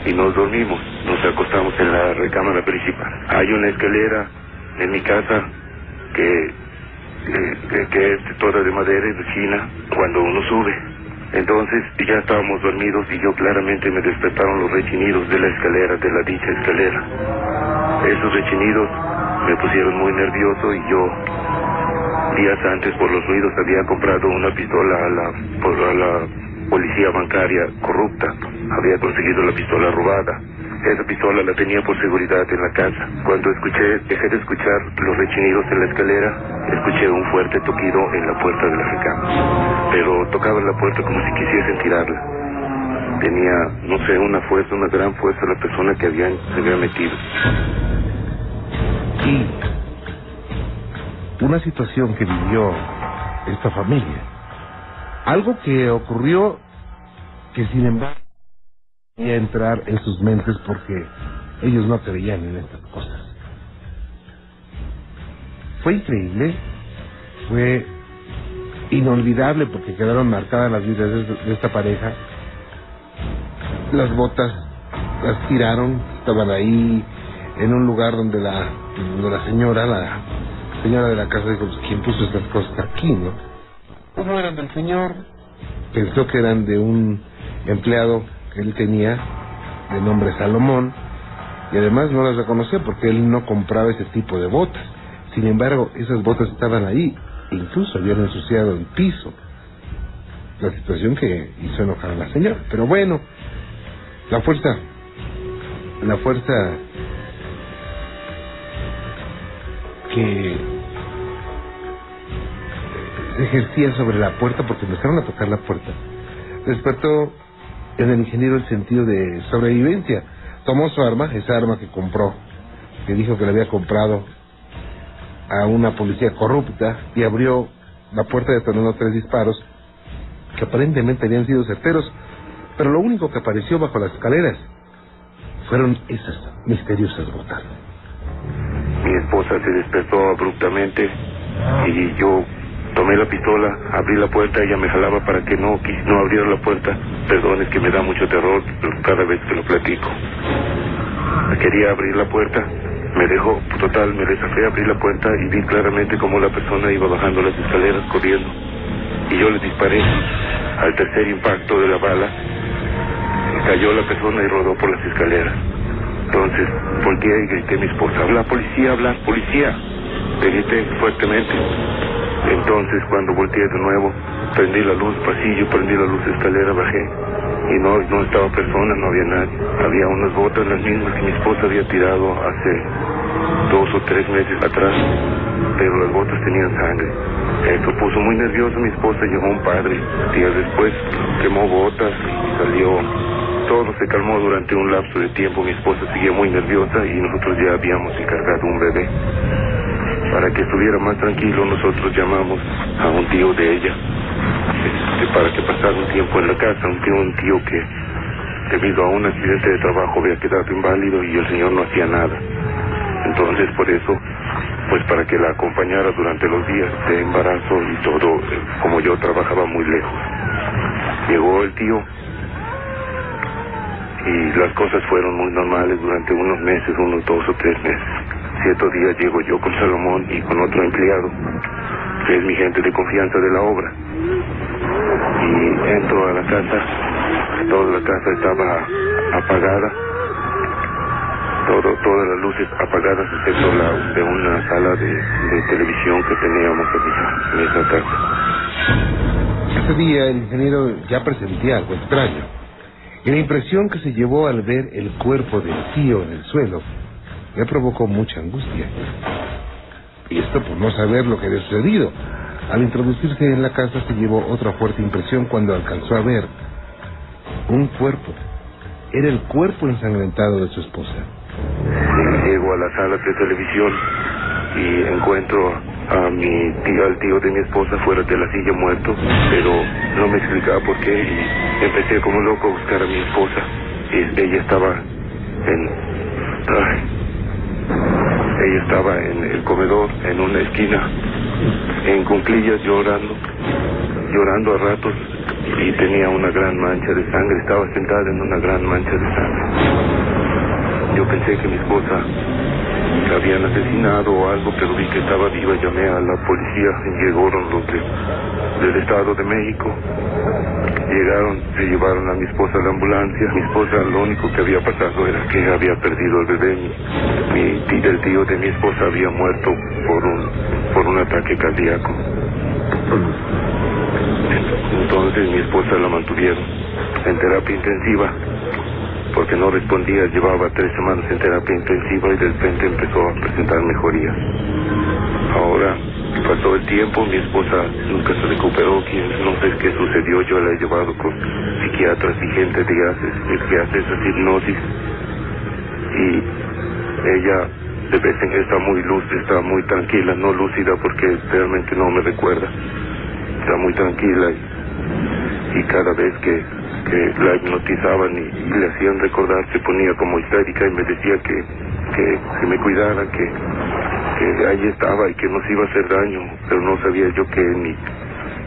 y nos dormimos. Nos acostamos en la recámara principal. Hay una escalera en mi casa que, que, es toda de madera y de china cuando uno sube. Entonces ya estábamos dormidos y yo claramente me despertaron los rechinidos de la escalera, de la dicha escalera. Esos rechinidos me pusieron muy nervioso y yo días antes por los ruidos había comprado una pistola a la, por, a la policía bancaria corrupta. Había conseguido la pistola robada. Esa pistola la tenía por seguridad en la casa. Cuando escuché, dejé de escuchar los rechinidos en la escalera, escuché un fuerte toquido en la puerta de la recámara. Pero tocaba la puerta como si quisiesen tirarla. Tenía, no sé, una fuerza, una gran fuerza la persona que habían, se había metido. Y una situación que vivió esta familia Algo que ocurrió que sin embargo a entrar en sus mentes porque ellos no creían en estas cosas. Fue increíble, fue inolvidable porque quedaron marcadas las vidas de esta pareja. Las botas las tiraron, estaban ahí en un lugar donde la, donde la señora, la señora de la casa dijo, pues, ¿quién puso estas cosas aquí, no? Pues no eran del señor. Pensó que eran de un empleado que él tenía, de nombre Salomón, y además no las reconocía porque él no compraba ese tipo de botas. Sin embargo, esas botas estaban ahí, incluso habían ensuciado el piso. La situación que hizo enojar a la señora. Pero bueno, la fuerza, la fuerza que se ejercía sobre la puerta porque empezaron a tocar la puerta. Despertó en el ingeniero el sentido de sobrevivencia. Tomó su arma, esa arma que compró, que dijo que le había comprado a una policía corrupta y abrió la puerta detonando tres disparos que aparentemente habían sido certeros, pero lo único que apareció bajo las escaleras fueron esas misteriosas botas. Mi esposa se despertó abruptamente y yo tomé la pistola, abrí la puerta, ella me jalaba para que no, no abriera la puerta. Perdón, es que me da mucho terror cada vez que lo platico. Quería abrir la puerta, me dejó, total, me desafé abrir la puerta y vi claramente cómo la persona iba bajando las escaleras corriendo. Y yo le disparé. Al tercer impacto de la bala, cayó la persona y rodó por las escaleras. Entonces volteé y grité a mi esposa, habla policía, habla policía. Le grité fuertemente. Entonces cuando volteé de nuevo, prendí la luz pasillo, prendí la luz escalera, bajé. Y no, no estaba persona, no había nadie. Había unas botas, las mismas que mi esposa había tirado hace dos o tres meses atrás, pero las botas tenían sangre. Esto puso muy nervioso mi esposa, llegó un padre. Días después quemó botas y salió todo se calmó durante un lapso de tiempo. Mi esposa seguía muy nerviosa y nosotros ya habíamos encargado un bebé. Para que estuviera más tranquilo, nosotros llamamos a un tío de ella este, para que pasara un tiempo en la casa. Un tío, un tío que, debido a un accidente de trabajo, había quedado inválido y el señor no hacía nada. Entonces, por eso, pues para que la acompañara durante los días de embarazo y todo, eh, como yo trabajaba muy lejos. Llegó el tío y las cosas fueron muy normales durante unos meses, unos dos o tres meses. Cierto día llego yo con Salomón y con otro empleado, que es mi gente de confianza de la obra. Y entro a la casa, toda la casa estaba apagada, todo, todas las luces apagadas excepto la de una sala de, de televisión que teníamos en esa casa. Ese día el ingeniero ya presentía algo extraño. Y la impresión que se llevó al ver el cuerpo del tío en el suelo le provocó mucha angustia. Y esto por no saber lo que había sucedido. Al introducirse en la casa se llevó otra fuerte impresión cuando alcanzó a ver un cuerpo. Era el cuerpo ensangrentado de su esposa. Llego a la sala de televisión y encuentro a mi tío, al tío de mi esposa fuera de la silla muerto, pero no me explicaba por qué y empecé como loco a buscar a mi esposa. Y ella estaba en... ella estaba en el comedor, en una esquina, en cunclillas llorando, llorando a ratos y tenía una gran mancha de sangre, estaba sentada en una gran mancha de sangre. Yo pensé que mi esposa habían asesinado o algo, pero vi que estaba viva, llamé a la policía llegaron los del Estado de México. Llegaron, se llevaron a mi esposa a la ambulancia. Mi esposa lo único que había pasado era que había perdido el bebé. Mi, mi el tío de mi esposa había muerto por un, por un ataque cardíaco. Entonces mi esposa la mantuvieron en terapia intensiva porque no respondía, llevaba tres semanas en terapia intensiva y de repente empezó a presentar mejoría. Ahora pasó el tiempo, mi esposa nunca se recuperó, no sé qué sucedió, yo la he llevado con psiquiatras y gente de haces, que hace esas hipnosis y ella de vez en está muy lúcida, está muy tranquila, no lúcida porque realmente no me recuerda, está muy tranquila y y cada vez que, que la hipnotizaban y, le hacían recordar se ponía como histérica y me decía que, que, que me cuidara, que, que ahí estaba y que nos iba a hacer daño, pero no sabía yo qué ni,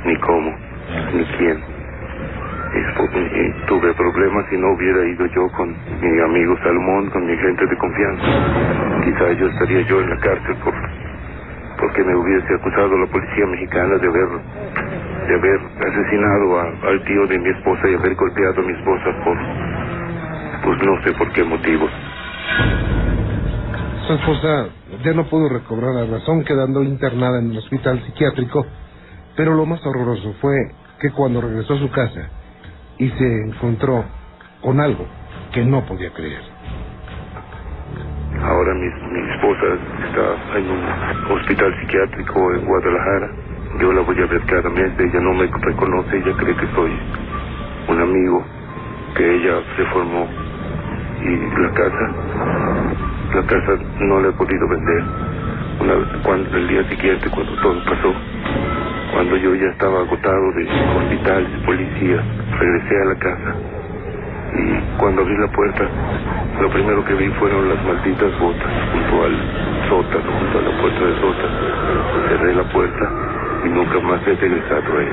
ni cómo, ni quién. Y tuve problemas y no hubiera ido yo con mi amigo Salomón, con mi gente de confianza. Quizá yo estaría yo en la cárcel por porque me hubiese acusado la policía mexicana de haber de haber asesinado a- al tío de mi esposa y haber golpeado a mi esposa por pues no sé por qué motivos. Su esposa ya no pudo recobrar la razón quedando internada en el hospital psiquiátrico, pero lo más horroroso fue que cuando regresó a su casa y se encontró con algo que no podía creer. Ahora mi, mi esposa está en un hospital psiquiátrico en Guadalajara. Yo la voy a ver cada mes, ella no me reconoce, ella cree que soy un amigo, que ella se formó y la casa, la casa no la he podido vender. Una vez, cuando, el día siguiente, cuando todo pasó, cuando yo ya estaba agotado de hospitales, policía, regresé a la casa y cuando abrí la puerta, lo primero que vi fueron las malditas botas junto al sótano, junto a la puerta del sótano. Cerré la puerta y nunca más he regresado ahí.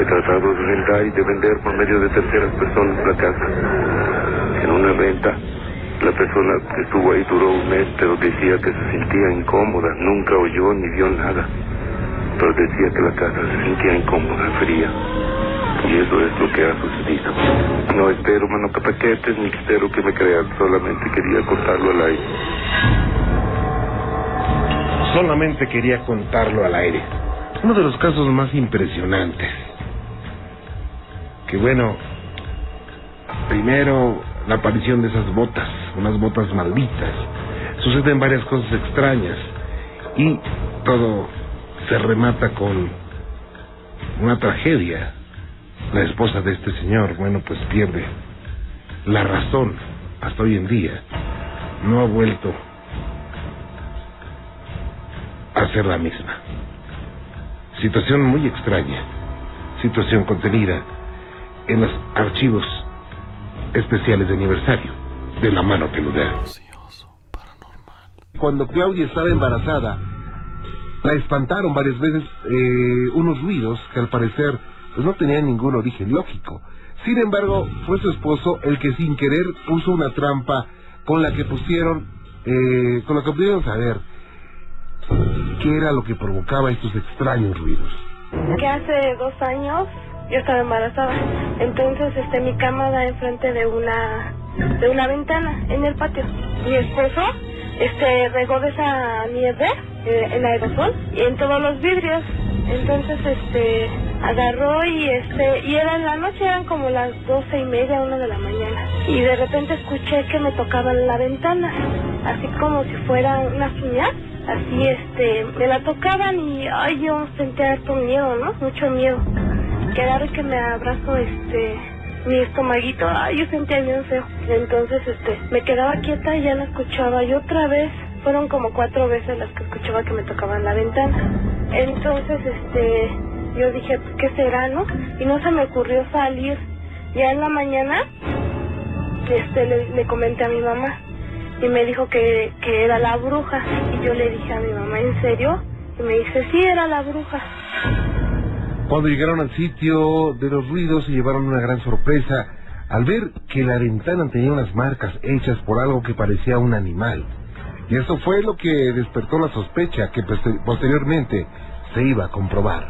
He tratado de rentar y de vender por medio de terceras personas la casa. En una renta, la persona que estuvo ahí duró un mes, pero decía que se sentía incómoda, nunca oyó ni vio nada. Pero decía que la casa se sentía incómoda, fría. Y eso es lo que ha sucedido. No espero manocapaquetes ni espero que me crean, solamente quería contarlo al aire. Solamente quería contarlo al aire. Uno de los casos más impresionantes. Que bueno, primero la aparición de esas botas, unas botas malditas. Suceden varias cosas extrañas y todo se remata con una tragedia. La esposa de este señor, bueno, pues pierde la razón hasta hoy en día. No ha vuelto a ser la misma. Situación muy extraña, situación contenida en los archivos especiales de aniversario de la mano peluda. Cuando Claudia estaba embarazada, la espantaron varias veces eh, unos ruidos que al parecer pues, no tenían ningún origen lógico. Sin embargo, fue su esposo el que sin querer puso una trampa con la que pusieron, eh, con la que pudieron saber qué era lo que provocaba estos extraños ruidos. que hace dos años yo estaba embarazada. Entonces, este, mi cama da enfrente de una, de una ventana en el patio. Mi esposo, este, regó de esa nieve, eh, el aerosol, y en todos los vidrios. Entonces, este, agarró y este, y era en la noche, eran como las doce y media, una de la mañana. Y de repente escuché que me tocaban la ventana, así como si fuera una uñas así este me la tocaban y ay yo sentía harto miedo no mucho miedo. Quedar que me abrazo este mi estomaguito ay yo sentía bien feo. Entonces este me quedaba quieta y ya no escuchaba. Y otra vez fueron como cuatro veces las que escuchaba que me tocaban la ventana. Entonces este yo dije pues qué será no y no se me ocurrió salir. Ya en la mañana este le comenté a mi mamá y me dijo que, que era la bruja. Y yo le dije a mi mamá, ¿en serio? Y me dice, sí, era la bruja. Cuando llegaron al sitio de los ruidos se llevaron una gran sorpresa al ver que la ventana tenía unas marcas hechas por algo que parecía un animal. Y eso fue lo que despertó la sospecha que poster- posteriormente se iba a comprobar.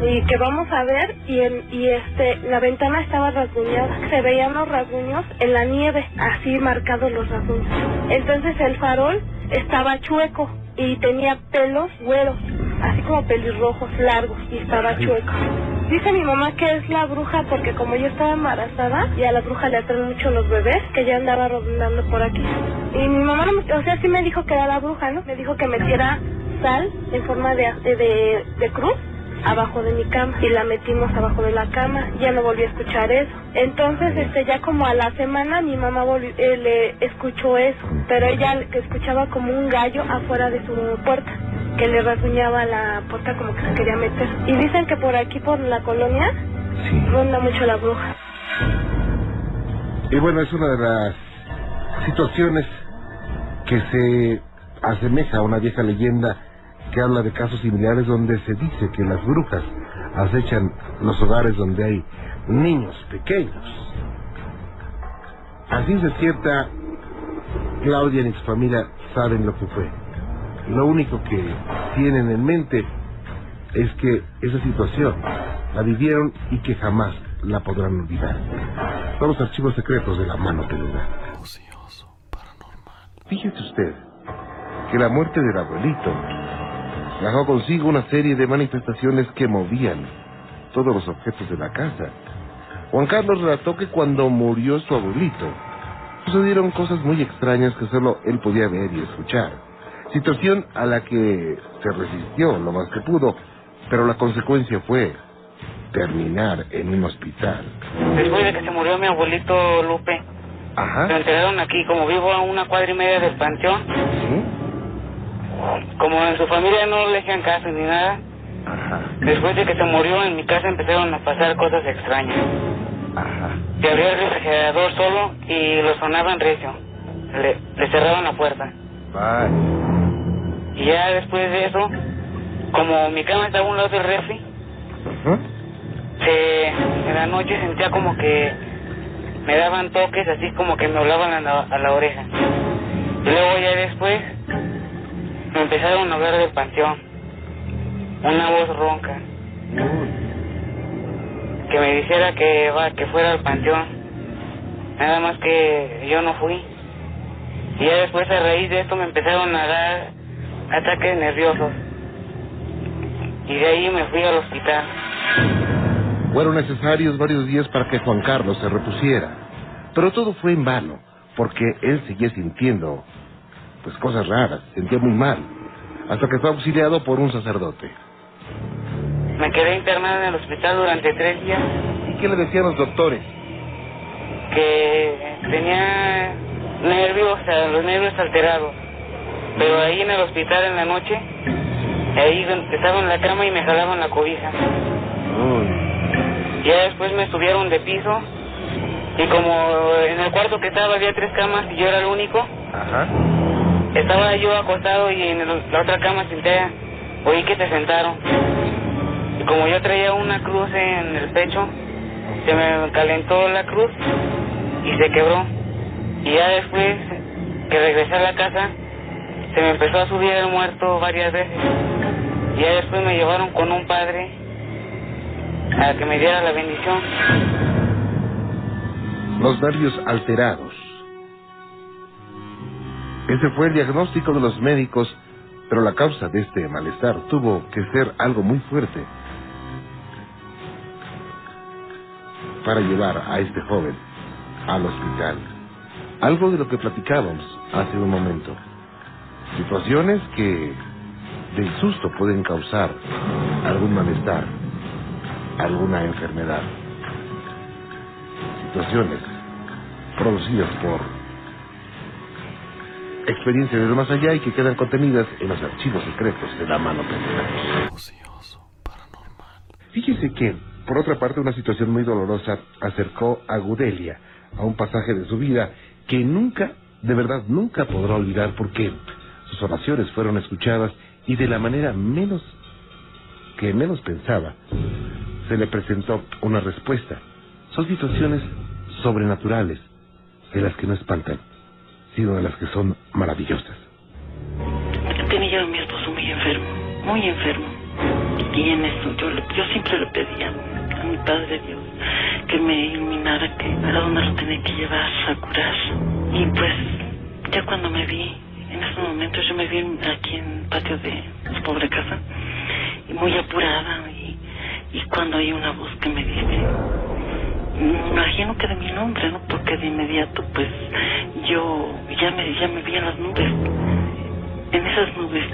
Y que vamos a ver, y, en, y este, la ventana estaba rasguñada. Se veían los rasguños en la nieve, así marcados los rasguños. Entonces el farol estaba chueco y tenía pelos güeros, así como pelirrojos largos, y estaba chueco. Dice mi mamá que es la bruja porque como yo estaba embarazada y a la bruja le atraen mucho los bebés, que ya andaba rondando por aquí. Y mi mamá, o sea, sí me dijo que era la bruja, ¿no? Me dijo que metiera sal en forma de, de cruz abajo de mi cama y la metimos abajo de la cama. Ya no volví a escuchar eso. Entonces este ya como a la semana mi mamá volvió, eh, le escuchó eso pero ella que escuchaba como un gallo afuera de su puerta que le rasguñaba la puerta como que se quería meter. Y dicen que por aquí por la colonia ronda mucho la bruja. Y bueno, es una de las situaciones que se asemeja a una vieja leyenda que habla de casos similares donde se dice que las brujas acechan los hogares donde hay niños pequeños. Así se cierta, Claudia y su familia saben lo que fue. Lo único que tienen en mente es que esa situación la vivieron y que jamás la podrán olvidar. Son los archivos secretos de la mano peluda. Fíjese usted que la muerte del abuelito trajo consigo una serie de manifestaciones que movían todos los objetos de la casa. Juan Carlos relató que cuando murió su abuelito, sucedieron cosas muy extrañas que solo él podía ver y escuchar. Situación a la que se resistió lo más que pudo, pero la consecuencia fue terminar en un hospital. Después de que se murió mi abuelito Lupe, Ajá. lo enterraron aquí, como vivo a una cuadra y media del panteón. Como en su familia no le hacían caso ni nada, después de que se murió en mi casa empezaron a pasar cosas extrañas. Se abría el refrigerador solo y lo sonaban recio. Le, le cerraban la puerta. Y ya después de eso, como mi cama estaba a un lado del refri, se, en la noche sentía como que me daban toques, así como que me hablaban a la, a la oreja. Y luego ya después empezaron a hablar del panteón. Una voz ronca. Que me dijera que, va, que fuera al panteón. Nada más que yo no fui. Y ya después a raíz de esto me empezaron a dar ataques nerviosos. Y de ahí me fui al hospital. Fueron necesarios varios días para que Juan Carlos se repusiera. Pero todo fue en vano, porque él seguía sintiendo, pues cosas raras, sentía muy mal, hasta que fue auxiliado por un sacerdote. Me quedé internado en el hospital durante tres días. ¿Y qué le decían los doctores? Que tenía nervios, o sea, los nervios alterados. Pero ahí en el hospital en la noche, ahí estaba en la cama y me jalaban la cobija. Ya después me subieron de piso y como en el cuarto que estaba había tres camas y yo era el único, estaba yo acostado y en la otra cama senté, oí que se sentaron. Y como yo traía una cruz en el pecho, se me calentó la cruz y se quebró. Y ya después que regresé a la casa, se me empezó a subir el muerto varias veces. Y ya después me llevaron con un padre a que me diera la bendición. Los nervios alterados. Ese fue el diagnóstico de los médicos, pero la causa de este malestar tuvo que ser algo muy fuerte para llevar a este joven al hospital. Algo de lo que platicábamos hace un momento. Situaciones que del susto pueden causar algún malestar, alguna enfermedad. Situaciones producidas por experiencias del más allá y que quedan contenidas en los archivos secretos de la mano. Fíjese que, por otra parte, una situación muy dolorosa acercó a Gudelia a un pasaje de su vida que nunca, de verdad, nunca podrá olvidar porque sus oraciones fueron escuchadas y de la manera menos que menos pensaba, se le presentó una respuesta. Son situaciones sobrenaturales, de las que no espantan, de las que son maravillosas. Tenía a mi esposo muy enfermo, muy enfermo. Y en eso yo, yo siempre le pedía a mi Padre Dios que me iluminara, que a dónde lo tenía que llevar a curar. Y pues ya cuando me vi, en esos momentos yo me vi aquí en el patio de su pobre casa, y muy apurada, y, y cuando hay una voz que me dice, imagino que de mi nombre, ¿no? Porque de inmediato, pues, yo ya me, ya me vi en las nubes. En esas nubes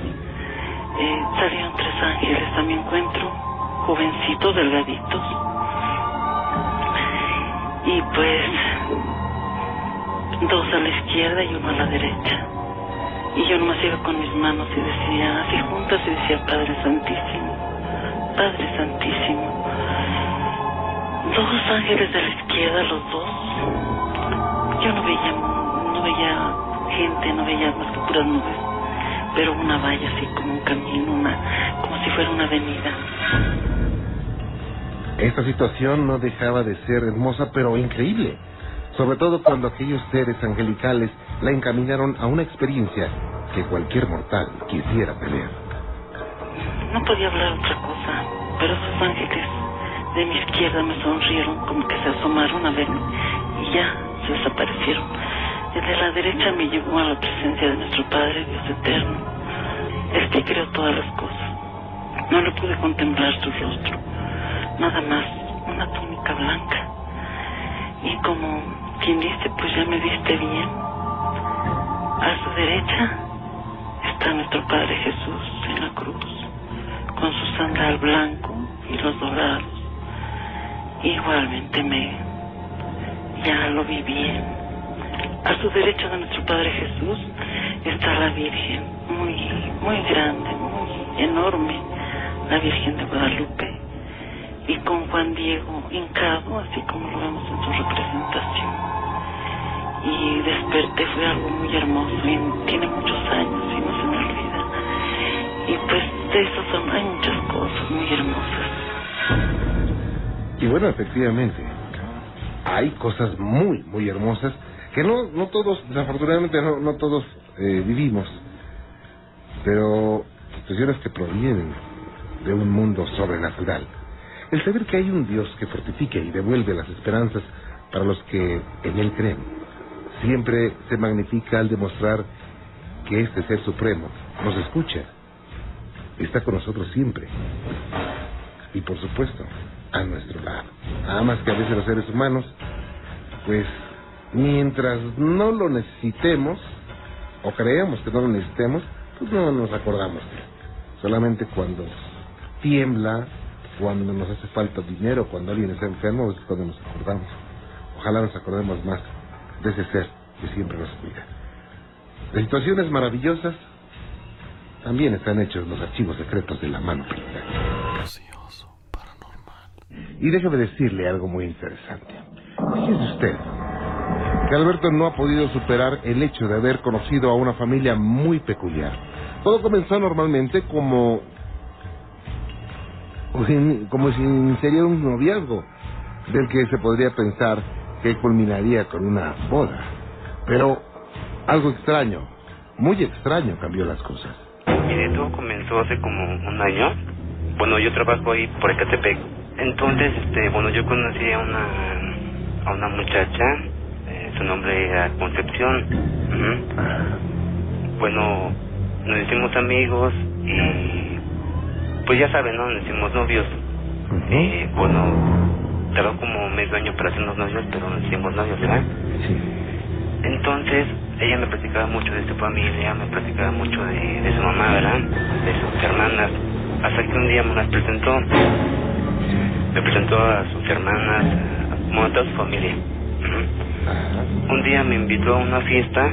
eh, salieron tres ángeles a mi encuentro, jovencitos, delgaditos. Y pues, dos a la izquierda y uno a la derecha. Y yo nomás iba con mis manos y decía, así juntas, y decía, Padre Santísimo, Padre Santísimo. Dos ángeles de la izquierda, los dos. Yo no veía, no veía gente, no veía más que puras nubes, pero una valla así como un camino, una, como si fuera una avenida. Esta situación no dejaba de ser hermosa, pero increíble, sobre todo cuando aquellos seres angelicales la encaminaron a una experiencia que cualquier mortal quisiera tener. No podía hablar otra cosa, pero esos ángeles de mi izquierda me sonrieron como que se asomaron a verme y ya se desaparecieron. El de la derecha me llevó a la presencia de nuestro Padre Dios eterno, el que creó todas las cosas. No le pude contemplar su rostro, nada más una túnica blanca. Y como quien dice, pues ya me viste bien. A su derecha está nuestro Padre Jesús en la cruz, con su sandal blanco y los dorados. Igualmente me ya lo vi bien. A su derecha de nuestro Padre Jesús está la Virgen, muy, muy grande, muy enorme, la Virgen de Guadalupe, y con Juan Diego hincado, así como lo vemos en su representación. Y desperté, fue algo muy hermoso, y tiene muchos años y no se me olvida. Y pues de eso son, muchas cosas muy hermosas. Y bueno, efectivamente, hay cosas muy, muy hermosas que no, no todos, desafortunadamente no, no todos eh, vivimos, pero situaciones que provienen de un mundo sobrenatural. El saber que hay un Dios que fortifica y devuelve las esperanzas para los que en Él creen, siempre se magnifica al demostrar que este Ser Supremo nos escucha, está con nosotros siempre. Y por supuesto, a nuestro lado. Nada más que a veces los seres humanos, pues mientras no lo necesitemos, o creemos que no lo necesitemos, pues no nos acordamos. Solamente cuando tiembla, cuando nos hace falta dinero, cuando alguien está enfermo, es cuando nos acordamos. Ojalá nos acordemos más de ese ser que siempre nos cuida. De situaciones maravillosas también están hechos los archivos secretos de la mano peluda. Y déjeme decirle algo muy interesante. Fíjese usted que Alberto no ha podido superar el hecho de haber conocido a una familia muy peculiar. Todo comenzó normalmente como como si iniciaría un noviazgo del que se podría pensar que culminaría con una boda. Pero algo extraño, muy extraño cambió las cosas. Mire, todo comenzó hace como un año. Bueno, yo trabajo ahí por Ecatepec. Entonces, este, bueno, yo conocí a una, a una muchacha, eh, su nombre era Concepción. Bueno, nos hicimos amigos y pues ya saben, ¿no? Nos hicimos novios. Eh, bueno, tardó como medio año para hacernos novios, pero nos hicimos novios, ¿verdad? Sí. Entonces, ella me platicaba mucho de su familia, me platicaba mucho de, de su mamá, ¿verdad? De sus hermanas. Hasta que un día me las presentó. Me presentó a sus hermanas, a, toda su familia. Un día me invitó a una fiesta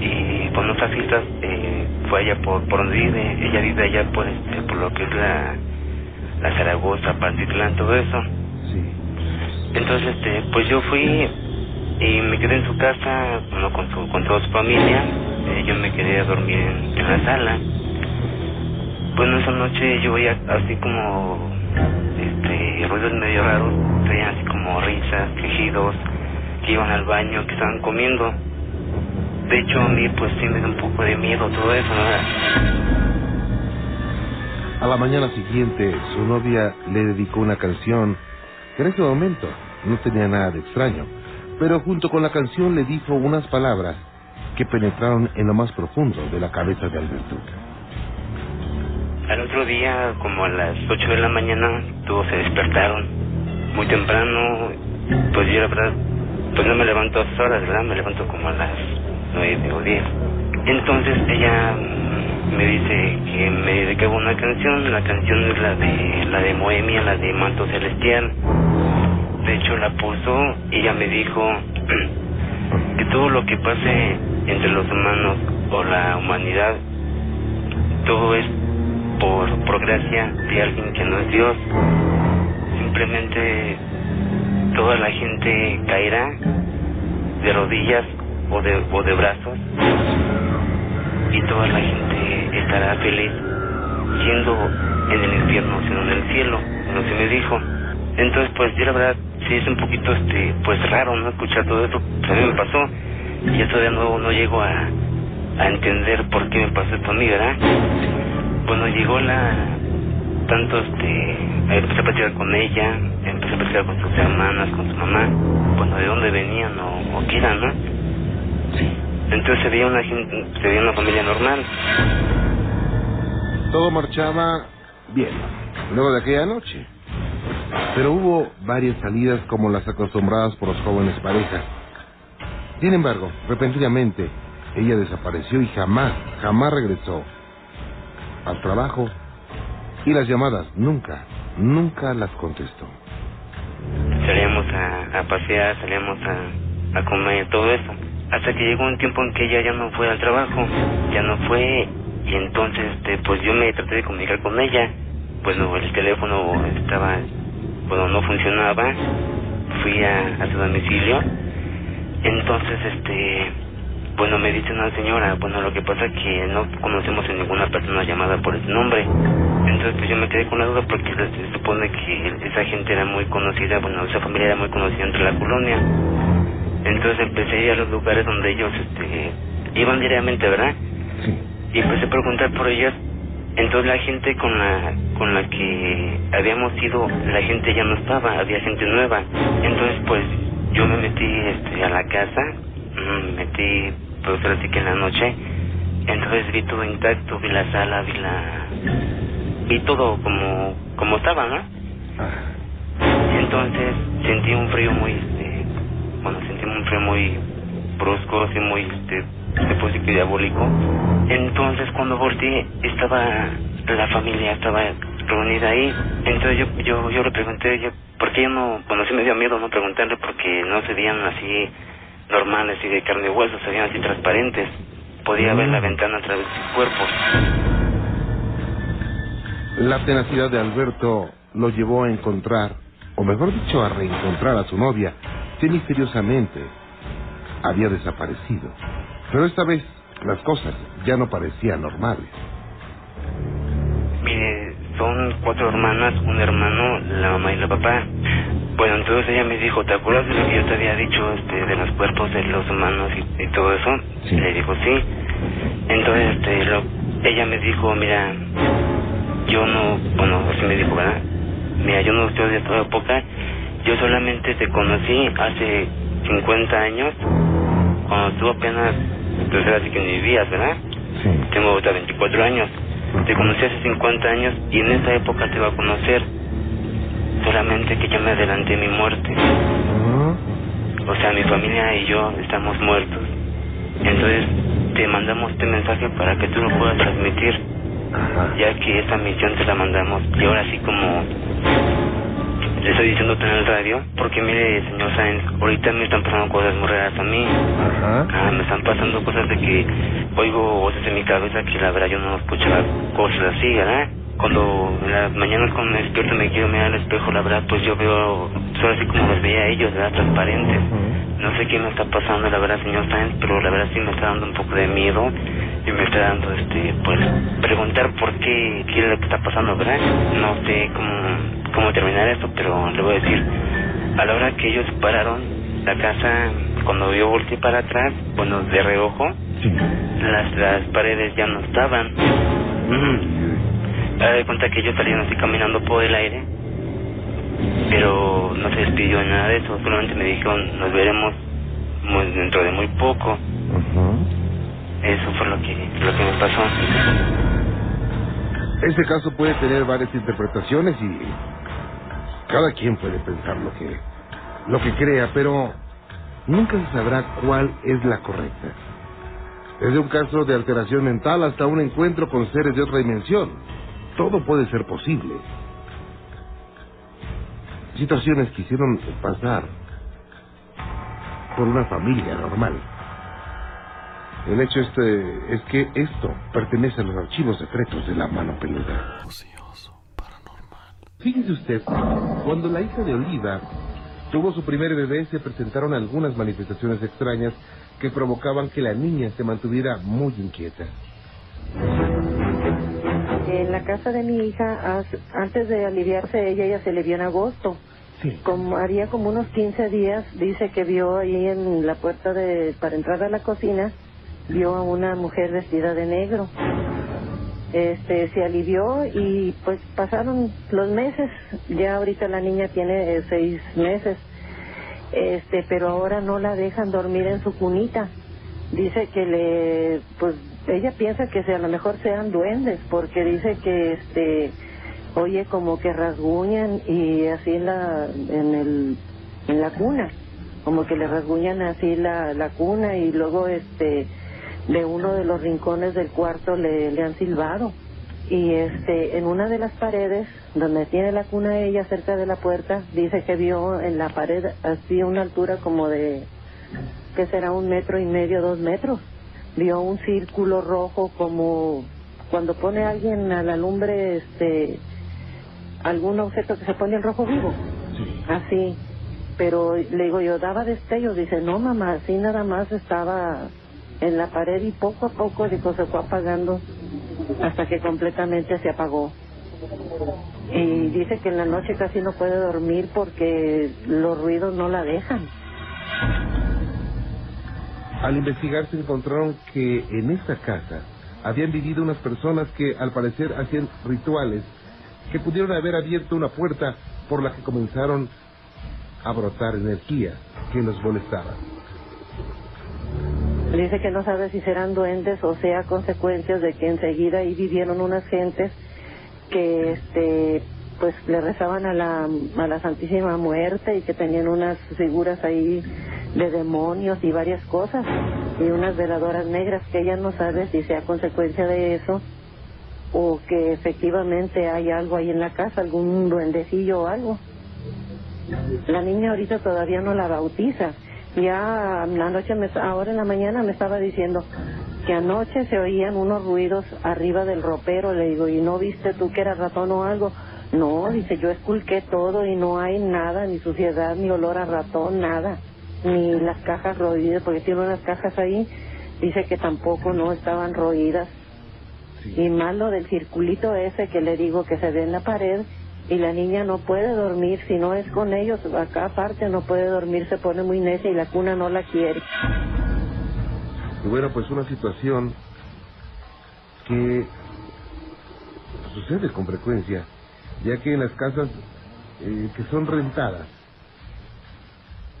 y por nuestra fiesta eh, fue allá por, por donde vive. Ella vive allá por, este, por lo que es la, la Zaragoza, Pantitlán, todo eso. Entonces, este, pues yo fui y me quedé en su casa, bueno, con, su, con toda su familia. Eh, yo me quedé a dormir en, en la sala. Bueno, esa noche yo veía así como este ruidos medio raros, veía así como risas, quejidos, que iban al baño, que estaban comiendo. De hecho, a mí pues sí me un poco de miedo todo eso, ¿no? A la mañana siguiente, su novia le dedicó una canción que en ese momento no tenía nada de extraño, pero junto con la canción le dijo unas palabras que penetraron en lo más profundo de la cabeza de Alberto. Al otro día, como a las 8 de la mañana, todos se despertaron muy temprano. Pues yo, la verdad, pues no me levanto a esas horas, ¿verdad? Me levanto como a las 9 o 10. Entonces ella mm, me dice que me dedicaba una canción. La canción es la de la de Moemia, la de Manto Celestial. De hecho, la puso y ella me dijo que todo lo que pase entre los humanos o la humanidad, todo es por, por gracia de alguien que no es Dios. Simplemente toda la gente caerá de rodillas o de, o de brazos y toda la gente estará feliz siendo en el infierno, sino en el cielo, no se me dijo. Entonces, pues yo la verdad sí es un poquito, este, pues raro, ¿no? Escuchar todo esto, pues a mí me pasó y yo todavía no, no llego a, a entender por qué me pasó esto a mí, ¿verdad? Bueno, llegó la, tanto, este, empecé a platicar con ella, empecé a platicar con sus hermanas, con su mamá, bueno, de dónde venían o, o qué eran, ¿no? Sí. Entonces se veía una gente, se veía una familia normal. Todo marchaba bien, luego de aquella noche. Pero hubo varias salidas como las acostumbradas por los jóvenes parejas. Sin embargo, repentinamente, ella desapareció y jamás, jamás regresó al trabajo y las llamadas nunca, nunca las contestó. Salíamos a, pasear, salíamos a, a comer, todo eso. Hasta que llegó un tiempo en que ella ya no fue al trabajo, ya no fue, y entonces este, pues yo me traté de comunicar con ella. Bueno, el teléfono estaba, bueno, no funcionaba. Fui a, a su domicilio. Entonces, este, bueno, me dice una señora, bueno, lo que pasa es que no conocemos a ninguna persona llamada por ese nombre. Entonces, pues yo me quedé con la duda porque se supone que esa gente era muy conocida, bueno, esa familia era muy conocida entre la colonia. Entonces empecé a ir a los lugares donde ellos este, iban diariamente, ¿verdad? Y empecé a preguntar por ellas. Entonces la gente con la con la que habíamos ido, la gente ya no estaba, había gente nueva. Entonces pues yo me metí este, a la casa, me metí pues ahora sí que en la noche. Entonces vi todo intacto, vi la sala, vi la... Vi todo como, como estaba, ¿no? Entonces sentí un frío muy, este, bueno, sentí un frío muy brusco, así muy, este, se puede decir diabólico. Entonces cuando volteé estaba la familia, estaba reunida ahí. Entonces yo, yo, yo le pregunté, yo, ¿por qué yo no, bueno, sí me dio miedo no preguntarle porque no se veían así normales y de carne y hueso, se veían así transparentes. Podía ver la ventana a través de sus cuerpos. La tenacidad de Alberto lo llevó a encontrar, o mejor dicho, a reencontrar a su novia, que misteriosamente había desaparecido. Pero esta vez las cosas ya no parecían normales. Mire, son cuatro hermanas, un hermano, la mamá y la papá. Bueno, entonces ella me dijo, ¿te acuerdas de lo que yo te había dicho este, de los cuerpos de los humanos y, y todo eso? Le digo, sí. Entonces este, lo, ella me dijo, mira, yo no, bueno, así me dijo, ¿verdad? Mira, yo no estoy de toda época, yo solamente te conocí hace 50 años, cuando tú apenas, pues así que ni vivías, ¿verdad? Tengo ahorita 24 años. Te conocí hace 50 años y en esa época te iba a conocer. Solamente que yo me adelanté mi muerte. O sea, mi familia y yo estamos muertos. Entonces te mandamos este mensaje para que tú lo puedas transmitir. Ya que esta misión te la mandamos. Y ahora sí como le estoy diciendo en el radio, porque mire, señor Sáenz, ahorita me están pasando cosas muy raras a mí. Ah, me están pasando cosas de que oigo voces en mi cabeza que la verdad yo no escuchaba cosas así, ¿verdad? Cuando en las mañanas cuando me despierto me quiero mirar al espejo, la verdad pues yo veo, solo así como los veía a ellos, ¿verdad? Transparentes. No sé qué me está pasando, la verdad, señor Sáenz, pero la verdad sí me está dando un poco de miedo y me está dando, este, pues, preguntar por qué, qué es lo que está pasando, ¿verdad? No sé cómo, cómo terminar esto, pero le voy a decir, a la hora que ellos pararon la casa, cuando yo volteé para atrás, bueno, de reojo, las, las paredes ya no estaban. Me de cuenta que ellos salieron así caminando por el aire, pero no se despidió de nada de eso, solamente me dijeron, nos veremos muy- dentro de muy poco. Eso fue lo que, lo que me pasó. Este caso puede tener varias interpretaciones y cada quien puede pensar lo que lo que crea, pero nunca se sabrá cuál es la correcta. Desde un caso de alteración mental hasta un encuentro con seres de otra dimensión, todo puede ser posible. Situaciones que hicieron pasar por una familia normal. El hecho este es que esto pertenece a los archivos secretos de la mano peluda. Fíjese usted, cuando la hija de Oliva tuvo su primer bebé se presentaron algunas manifestaciones extrañas que provocaban que la niña se mantuviera muy inquieta. En la casa de mi hija, antes de aliviarse ella, ella se le vio en agosto. Como haría como unos 15 días, dice que vio ahí en la puerta de para entrar a la cocina, vio a una mujer vestida de negro. Este, se alivió y pues pasaron los meses. Ya ahorita la niña tiene eh, seis meses. Este, pero ahora no la dejan dormir en su cunita. Dice que le, pues ella piensa que a lo mejor sean duendes porque dice que este oye como que rasguñan y así en la en el en la cuna como que le rasguñan así la, la cuna y luego este de uno de los rincones del cuarto le, le han silbado. Y este en una de las paredes donde tiene la cuna ella cerca de la puerta dice que vio en la pared así una altura como de que será un metro y medio dos metros. Vio un círculo rojo como cuando pone alguien a la lumbre este algún objeto que se pone en rojo vivo. Así. Pero le digo yo daba destellos. Dice no mamá así nada más estaba en la pared y poco a poco dijo se fue apagando hasta que completamente se apagó y dice que en la noche casi no puede dormir porque los ruidos no la dejan al investigar se encontraron que en esta casa habían vivido unas personas que al parecer hacían rituales que pudieron haber abierto una puerta por la que comenzaron a brotar energía que los molestaba. Dice que no sabe si serán duendes o sea consecuencias de que enseguida ahí vivieron unas gentes que este pues le rezaban a la, a la Santísima Muerte y que tenían unas figuras ahí de demonios y varias cosas y unas veladoras negras que ella no sabe si sea consecuencia de eso o que efectivamente hay algo ahí en la casa, algún duendecillo o algo. La niña ahorita todavía no la bautiza. Ya anoche, me, ahora en la mañana me estaba diciendo que anoche se oían unos ruidos arriba del ropero. Le digo, ¿y no viste tú que era ratón o algo? No, dice, yo esculqué todo y no hay nada, ni suciedad, ni olor a ratón, nada ni las cajas roídas, porque tiene unas cajas ahí, dice que tampoco no estaban roídas. Y más lo del circulito ese que le digo que se ve en la pared y la niña no puede dormir, si no es con ellos, acá aparte no puede dormir, se pone muy necia y la cuna no la quiere. Y bueno, pues una situación que sucede con frecuencia, ya que en las casas eh, que son rentadas,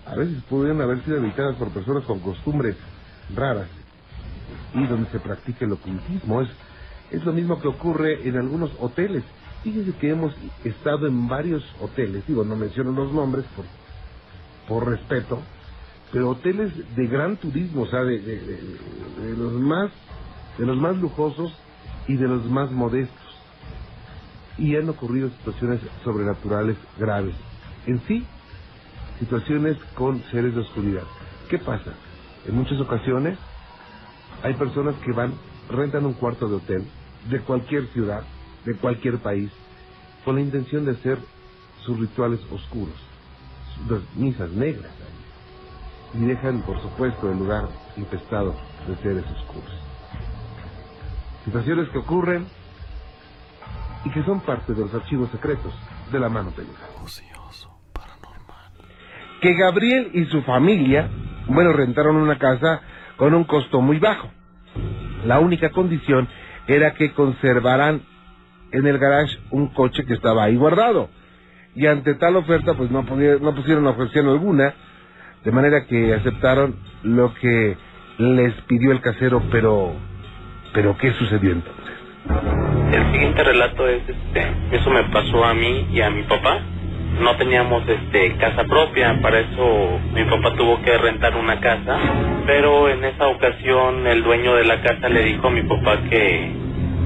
a veces pudieron haber sido habitadas por personas con costumbres raras y donde se practica el ocultismo. Es, es lo mismo que ocurre en algunos hoteles. Fíjense que hemos estado en varios hoteles, digo, no menciono los nombres por, por respeto, pero hoteles de gran turismo, o sea, de, de, los más de los más lujosos y de los más modestos. Y han ocurrido situaciones sobrenaturales graves. En sí, situaciones con seres de oscuridad. ¿Qué pasa? En muchas ocasiones hay personas que van, rentan un cuarto de hotel de cualquier ciudad, de cualquier país, con la intención de hacer sus rituales oscuros, sus misas negras, y dejan, por supuesto, el lugar infestado de seres oscuros. Situaciones que ocurren y que son parte de los archivos secretos de la mano peluda que Gabriel y su familia, bueno, rentaron una casa con un costo muy bajo. La única condición era que conservaran en el garage un coche que estaba ahí guardado. Y ante tal oferta, pues no, no pusieron objeción alguna, de manera que aceptaron lo que les pidió el casero, pero, pero ¿qué sucedió entonces? El siguiente relato es, este, eso me pasó a mí y a mi papá no teníamos este casa propia, para eso mi papá tuvo que rentar una casa, pero en esa ocasión el dueño de la casa le dijo a mi papá que,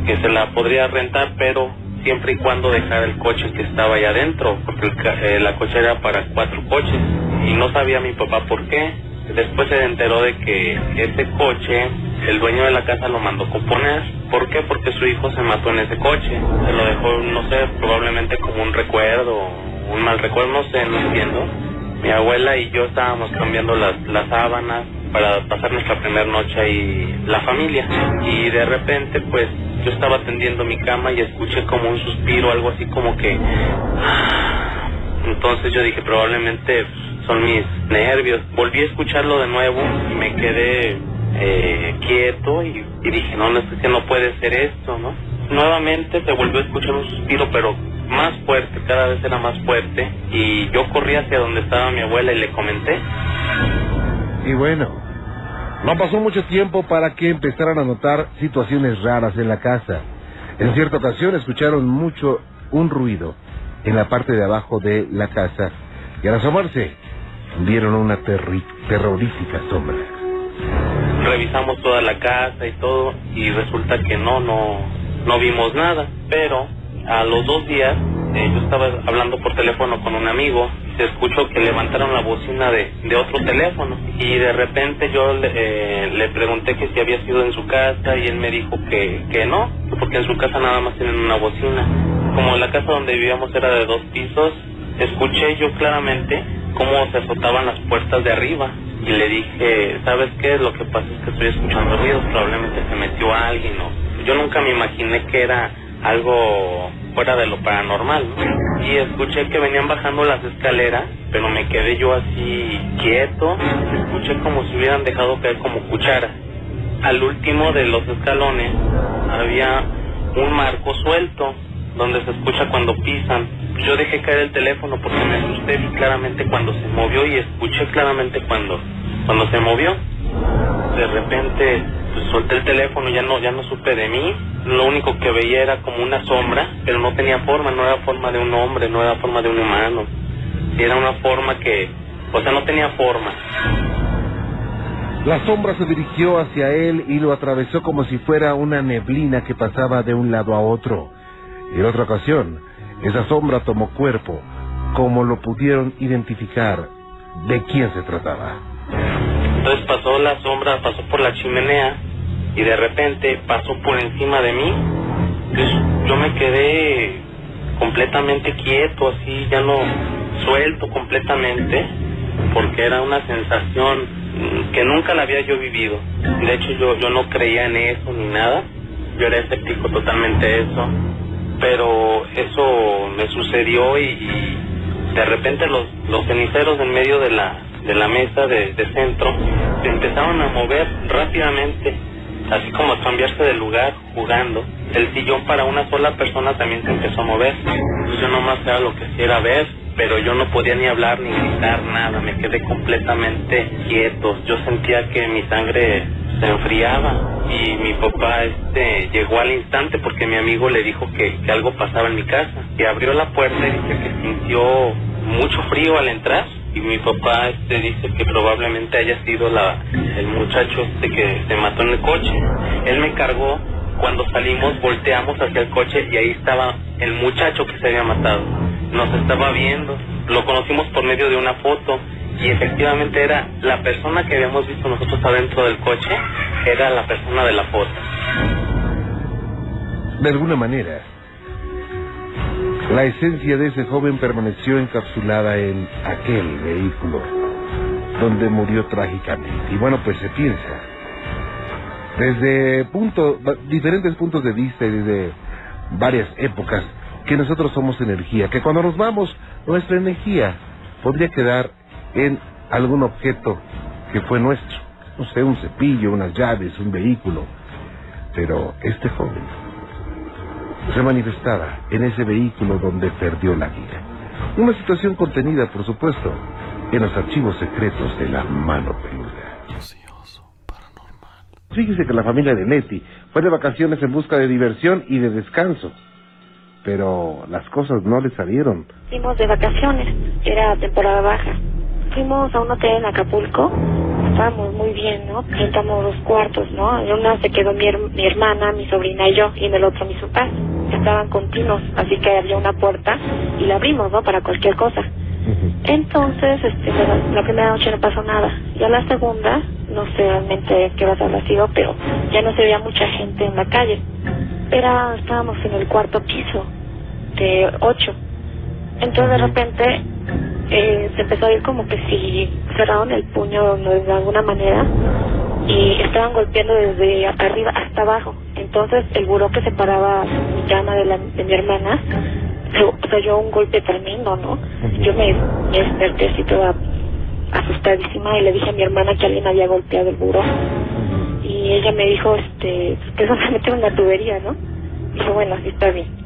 que se la podría rentar, pero siempre y cuando dejara el coche que estaba allá adentro, porque eh, la coche era para cuatro coches y no sabía mi papá por qué. Después se enteró de que ese coche, el dueño de la casa lo mandó componer. ¿Por qué? Porque su hijo se mató en ese coche. Se lo dejó, no sé, probablemente como un recuerdo un mal recuerdo, no sé, no entiendo. mi abuela y yo estábamos cambiando las, las sábanas para pasar nuestra primera noche ahí la familia. Y de repente, pues, yo estaba tendiendo mi cama y escuché como un suspiro, algo así como que... Entonces yo dije, probablemente son mis nervios. Volví a escucharlo de nuevo y me quedé eh, quieto y, y dije, no, no, es que no puede ser esto, ¿no? Nuevamente se volvió a escuchar un suspiro, pero más fuerte, cada vez era más fuerte. Y yo corrí hacia donde estaba mi abuela y le comenté. Y bueno, no pasó mucho tiempo para que empezaran a notar situaciones raras en la casa. En cierta ocasión escucharon mucho un ruido en la parte de abajo de la casa y al asomarse vieron una terri- terrorífica sombra. Revisamos toda la casa y todo y resulta que no, no, no vimos nada. Pero a los dos días eh, yo estaba hablando por teléfono con un amigo se escuchó que levantaron la bocina de, de otro teléfono y de repente yo le, eh, le pregunté que si había sido en su casa y él me dijo que, que no, porque en su casa nada más tienen una bocina. Como la casa donde vivíamos era de dos pisos, escuché yo claramente cómo se azotaban las puertas de arriba y le dije, ¿sabes qué? Lo que pasa es que estoy escuchando ruidos, probablemente se metió alguien o... Yo nunca me imaginé que era algo fuera de lo paranormal, ¿no? Y escuché que venían bajando las escaleras, pero me quedé yo así quieto, escuché como si hubieran dejado caer como cuchara. Al último de los escalones había un marco suelto, donde se escucha cuando pisan. Yo dejé caer el teléfono porque me asusté, vi claramente cuando se movió y escuché claramente cuando, cuando se movió. De repente pues, solté el teléfono, ya no, ya no supe de mí. Lo único que veía era como una sombra, pero no tenía forma, no era forma de un hombre, no era forma de un humano. Era una forma que, o sea, no tenía forma. La sombra se dirigió hacia él y lo atravesó como si fuera una neblina que pasaba de un lado a otro. En otra ocasión, esa sombra tomó cuerpo, como lo pudieron identificar de quién se trataba. Entonces pasó la sombra, pasó por la chimenea y de repente pasó por encima de mí. Entonces yo me quedé completamente quieto, así, ya no suelto completamente, porque era una sensación que nunca la había yo vivido. De hecho yo, yo no creía en eso ni nada, yo era escéptico totalmente eso, pero eso me sucedió y, y de repente los, los ceniceros en medio de la, de la mesa de, de centro se empezaron a mover rápidamente, así como a cambiarse de lugar jugando. El sillón para una sola persona también se empezó a mover. Yo nomás era lo que hacía ver, pero yo no podía ni hablar ni gritar nada, me quedé completamente quieto. Yo sentía que mi sangre se enfriaba y mi papá este llegó al instante porque mi amigo le dijo que, que algo pasaba en mi casa y abrió la puerta y dice que sintió mucho frío al entrar y mi papá este dice que probablemente haya sido la el muchacho este que se mató en el coche. Él me cargó cuando salimos volteamos hacia el coche y ahí estaba el muchacho que se había matado. Nos estaba viendo lo conocimos por medio de una foto y efectivamente era la persona que habíamos visto nosotros adentro del coche era la persona de la foto. De alguna manera, la esencia de ese joven permaneció encapsulada en aquel vehículo donde murió trágicamente. Y bueno, pues se piensa, desde diferentes puntos de vista y desde varias épocas, que nosotros somos energía, que cuando nos vamos, nuestra energía podría quedar en algún objeto que fue nuestro, no sé, un cepillo, unas llaves, un vehículo. Pero este joven se manifestaba en ese vehículo donde perdió la vida. Una situación contenida, por supuesto, en los archivos secretos de la mano peluda. Fíjese que la familia de Leti fue de vacaciones en busca de diversión y de descanso. Pero las cosas no le salieron. Fuimos de vacaciones, era temporada baja. Fuimos a un hotel en Acapulco, estábamos muy bien, ¿no? Rentamos dos cuartos, ¿no? En una se quedó mi, her- mi hermana, mi sobrina y yo, y en el otro mis papás. Estaban continuos, así que había una puerta y la abrimos, ¿no? Para cualquier cosa. Entonces, este, la primera noche no pasó nada. Ya la segunda, no sé realmente qué hora habrá sido, pero ya no se veía mucha gente en la calle. Era, estábamos en el cuarto piso de ocho. Entonces de repente eh, se empezó a ver como que si cerraron el puño de alguna manera y estaban golpeando desde arriba hasta abajo. Entonces el buró que separaba mi cama de, la, de mi hermana se oyó un golpe tremendo, ¿no? Yo me, me desperté así toda asustadísima y le dije a mi hermana que alguien había golpeado el buró. Y ella me dijo este que solamente una tubería, ¿no? Dijo, bueno, así está bien.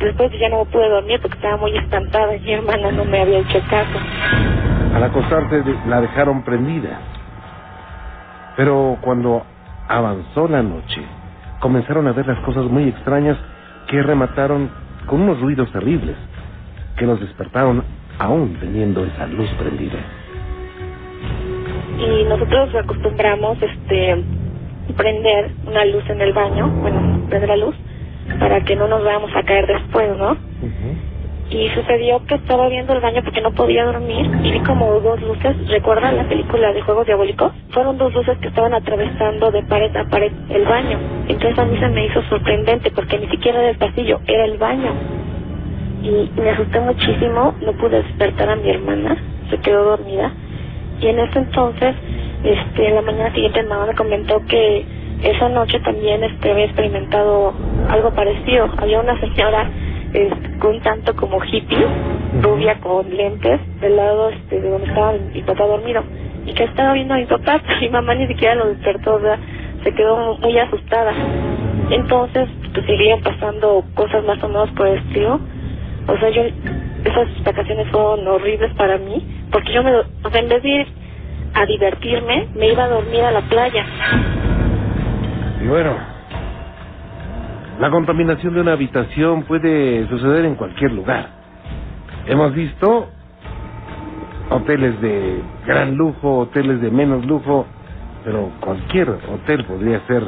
Después ya no pude dormir porque estaba muy espantada y mi hermana no me había hecho caso. Al acostarse la dejaron prendida. Pero cuando avanzó la noche, comenzaron a ver las cosas muy extrañas que remataron con unos ruidos terribles que los despertaron aún teniendo esa luz prendida. Y nosotros acostumbramos este prender una luz en el baño, bueno, prender la luz para que no nos vayamos a caer después, ¿no? Y sucedió que estaba viendo el baño porque no podía dormir y vi como dos luces, ¿recuerdan la película de Juegos Diabólicos? Fueron dos luces que estaban atravesando de pared a pared el baño. Entonces a mí se me hizo sorprendente porque ni siquiera era el pasillo, era el baño. Y me asusté muchísimo, no pude despertar a mi hermana, se quedó dormida. Y en ese entonces, este, en la mañana siguiente mi mamá me comentó que esa noche también este, había experimentado algo parecido. Había una señora este, con tanto como hippie, rubia con lentes, del lado este, de donde estaba mi papá dormido, y que estaba viendo a mi papá, mi mamá ni siquiera lo despertó, o sea, se quedó muy asustada. Entonces, pues seguían pasando cosas más o menos por el estilo. O sea, yo, esas vacaciones fueron horribles para mí, porque yo me, o sea, en vez de ir a divertirme, me iba a dormir a la playa. Y bueno, la contaminación de una habitación puede suceder en cualquier lugar. Hemos visto hoteles de gran lujo, hoteles de menos lujo, pero cualquier hotel podría ser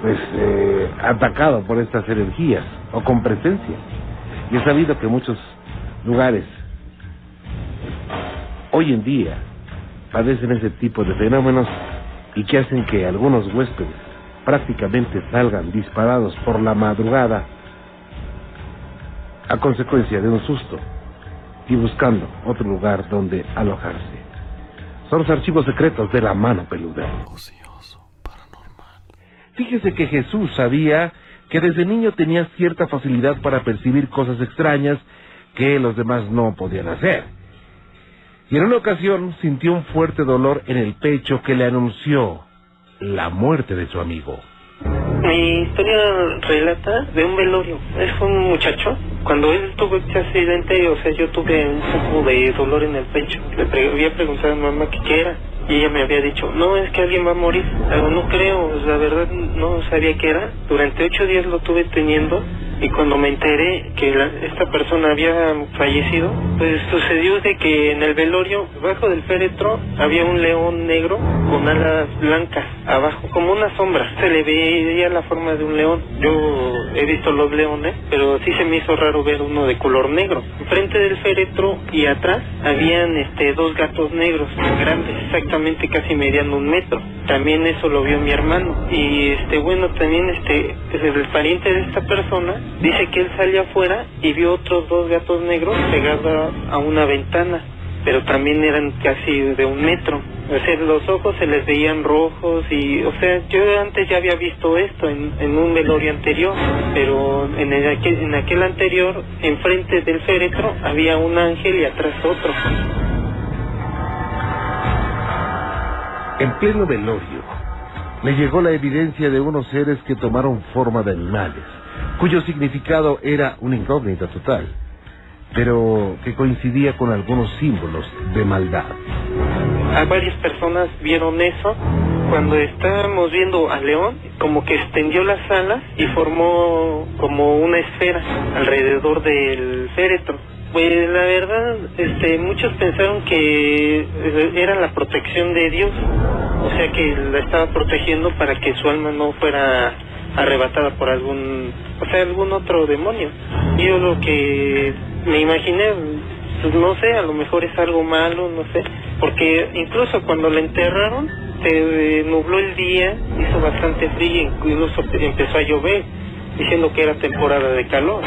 pues eh, atacado por estas energías o con presencia. Y he sabido que muchos lugares hoy en día padecen ese tipo de fenómenos y que hacen que algunos huéspedes prácticamente salgan disparados por la madrugada a consecuencia de un susto y buscando otro lugar donde alojarse. Son los archivos secretos de la mano peluda. Fíjese que Jesús sabía que desde niño tenía cierta facilidad para percibir cosas extrañas que los demás no podían hacer. Y en una ocasión sintió un fuerte dolor en el pecho que le anunció la muerte de su amigo. Mi historia relata de un velorio. Es un muchacho. Cuando él tuvo este accidente, o sea, yo tuve un poco de dolor en el pecho. Le había preguntado a mi mamá qué era. Y ella me había dicho, no, es que alguien va a morir. Pero no creo, la verdad no sabía qué era. Durante ocho días lo tuve teniendo y cuando me enteré que esta persona había fallecido, pues sucedió de que en el velorio, bajo del féretro, había un león negro con alas blancas abajo, como una sombra. Se le veía la forma de un león. Yo he visto los leones, pero sí se me hizo raro ver uno de color negro. Enfrente del féretro y atrás habían este dos gatos negros, grandes, exactamente casi mediando un metro. También eso lo vio mi hermano. Y este bueno, también este el pariente de esta persona Dice que él salió afuera y vio otros dos gatos negros pegados a una ventana, pero también eran casi de un metro. O sea, los ojos se les veían rojos y, o sea, yo antes ya había visto esto en, en un velorio anterior, pero en, el, en aquel anterior, enfrente del féretro, había un ángel y atrás otro. En pleno velorio, le llegó la evidencia de unos seres que tomaron forma de animales cuyo significado era una incógnita total, pero que coincidía con algunos símbolos de maldad. A varias personas vieron eso cuando estábamos viendo al león, como que extendió las alas y formó como una esfera alrededor del féretro. Pues la verdad, este, muchos pensaron que era la protección de Dios, o sea que la estaba protegiendo para que su alma no fuera arrebatada por algún, o sea, algún otro demonio. Yo lo que me imaginé, pues no sé, a lo mejor es algo malo, no sé, porque incluso cuando la enterraron, se nubló el día, hizo bastante frío, incluso empezó a llover, diciendo que era temporada de calor.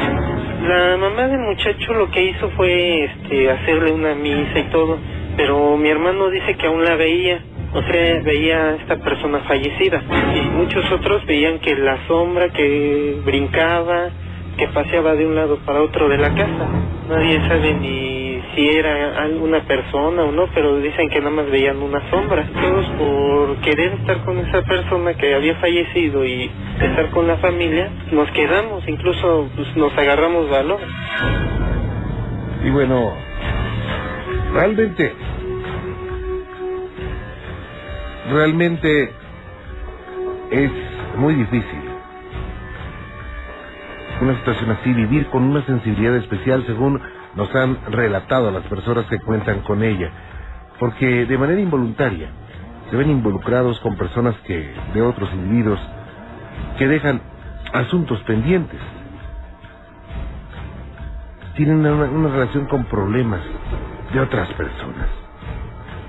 La mamá del muchacho lo que hizo fue este, hacerle una misa y todo, pero mi hermano dice que aún la veía, o sea, veía a esta persona fallecida. Y muchos otros veían que la sombra que brincaba, que paseaba de un lado para otro de la casa. Nadie sabe ni si era alguna persona o no, pero dicen que nada más veían una sombra. Todos por querer estar con esa persona que había fallecido y estar con la familia, nos quedamos, incluso pues, nos agarramos valor. Y bueno, realmente, realmente es muy difícil una situación así, vivir con una sensibilidad especial según nos han relatado las personas que cuentan con ella, porque de manera involuntaria se ven involucrados con personas que, de otros individuos, que dejan asuntos pendientes. Tienen una, una relación con problemas de otras personas,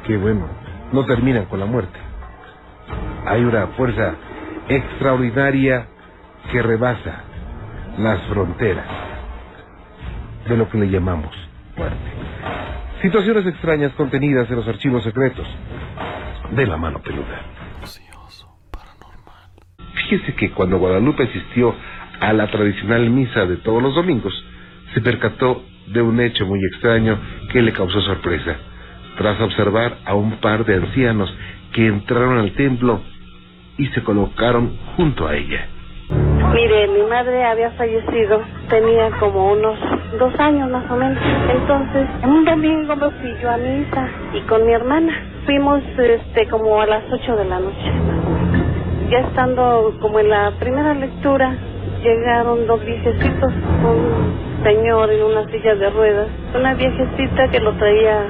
que bueno, no terminan con la muerte. Hay una fuerza extraordinaria que rebasa las fronteras de lo que le llamamos muerte. Situaciones extrañas contenidas en los archivos secretos de la mano peluda. Fíjese que cuando Guadalupe asistió a la tradicional misa de todos los domingos, se percató de un hecho muy extraño que le causó sorpresa, tras observar a un par de ancianos que entraron al templo y se colocaron junto a ella. Mire, mi madre había fallecido, tenía como unos dos años más o menos. Entonces, un domingo me fui yo a misa y con mi hermana. Fuimos este como a las ocho de la noche. Ya estando como en la primera lectura, llegaron dos viejecitos, un señor en una silla de ruedas, una viejecita que lo traía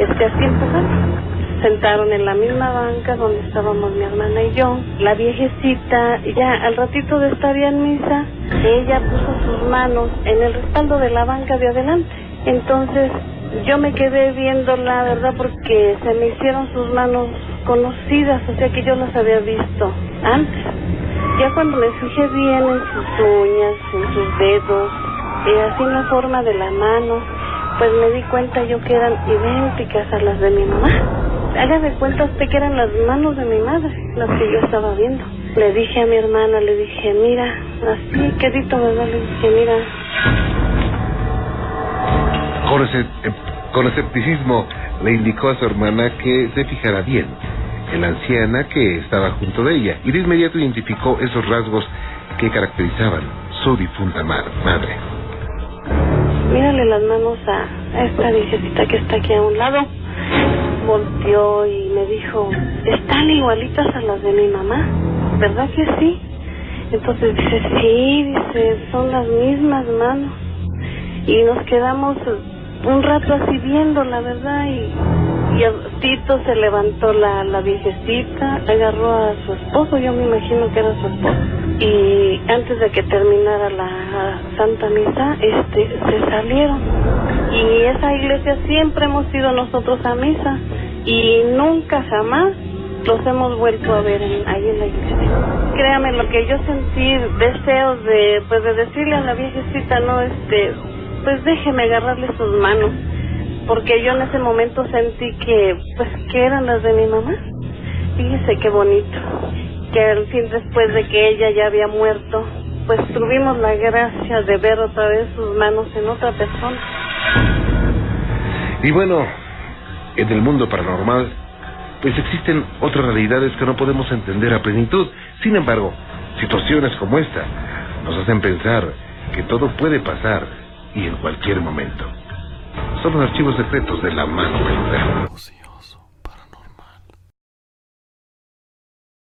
este así empujando sentaron en la misma banca donde estábamos mi hermana y yo. La viejecita, ya al ratito de estar ya en misa, ella puso sus manos en el respaldo de la banca de adelante. Entonces yo me quedé viendo la verdad porque se me hicieron sus manos conocidas, o sea que yo las había visto antes. Ya cuando me fijé bien en sus uñas, en sus dedos, y así en la forma de la mano, pues me di cuenta yo que eran idénticas a las de mi mamá haga de cuenta usted que eran las manos de mi madre, las que yo estaba viendo. Le dije a mi hermana, le dije, mira, así, quedito, ¿verdad? Le dije, mira. Con, ese, eh, con escepticismo le indicó a su hermana que se fijara bien en la anciana que estaba junto de ella y de inmediato identificó esos rasgos que caracterizaban su difunta madre. Mírale las manos a esta viejecita que está aquí a un lado volteó y me dijo, están igualitas a las de mi mamá, ¿verdad que sí? Entonces dice, sí, dice, son las mismas manos. Y nos quedamos un rato así viendo, la verdad, y, Tito se levantó la, la viejecita, agarró a su esposo, yo me imagino que era su esposo, y antes de que terminara la Santa Misa, este, se salieron. Y esa iglesia siempre hemos ido nosotros a misa, y nunca jamás los hemos vuelto a ver ahí en la iglesia. Créame, lo que yo sentí deseos de, pues de decirle a la viejecita, no, este, pues déjeme agarrarle sus manos, porque yo en ese momento sentí que, pues, que eran las de mi mamá. Fíjese qué bonito, que al fin después de que ella ya había muerto, pues tuvimos la gracia de ver otra vez sus manos en otra persona. Y bueno, en el mundo paranormal, pues existen otras realidades que no podemos entender a plenitud. Sin embargo, situaciones como esta nos hacen pensar que todo puede pasar y en cualquier momento. Son los archivos secretos de la mano.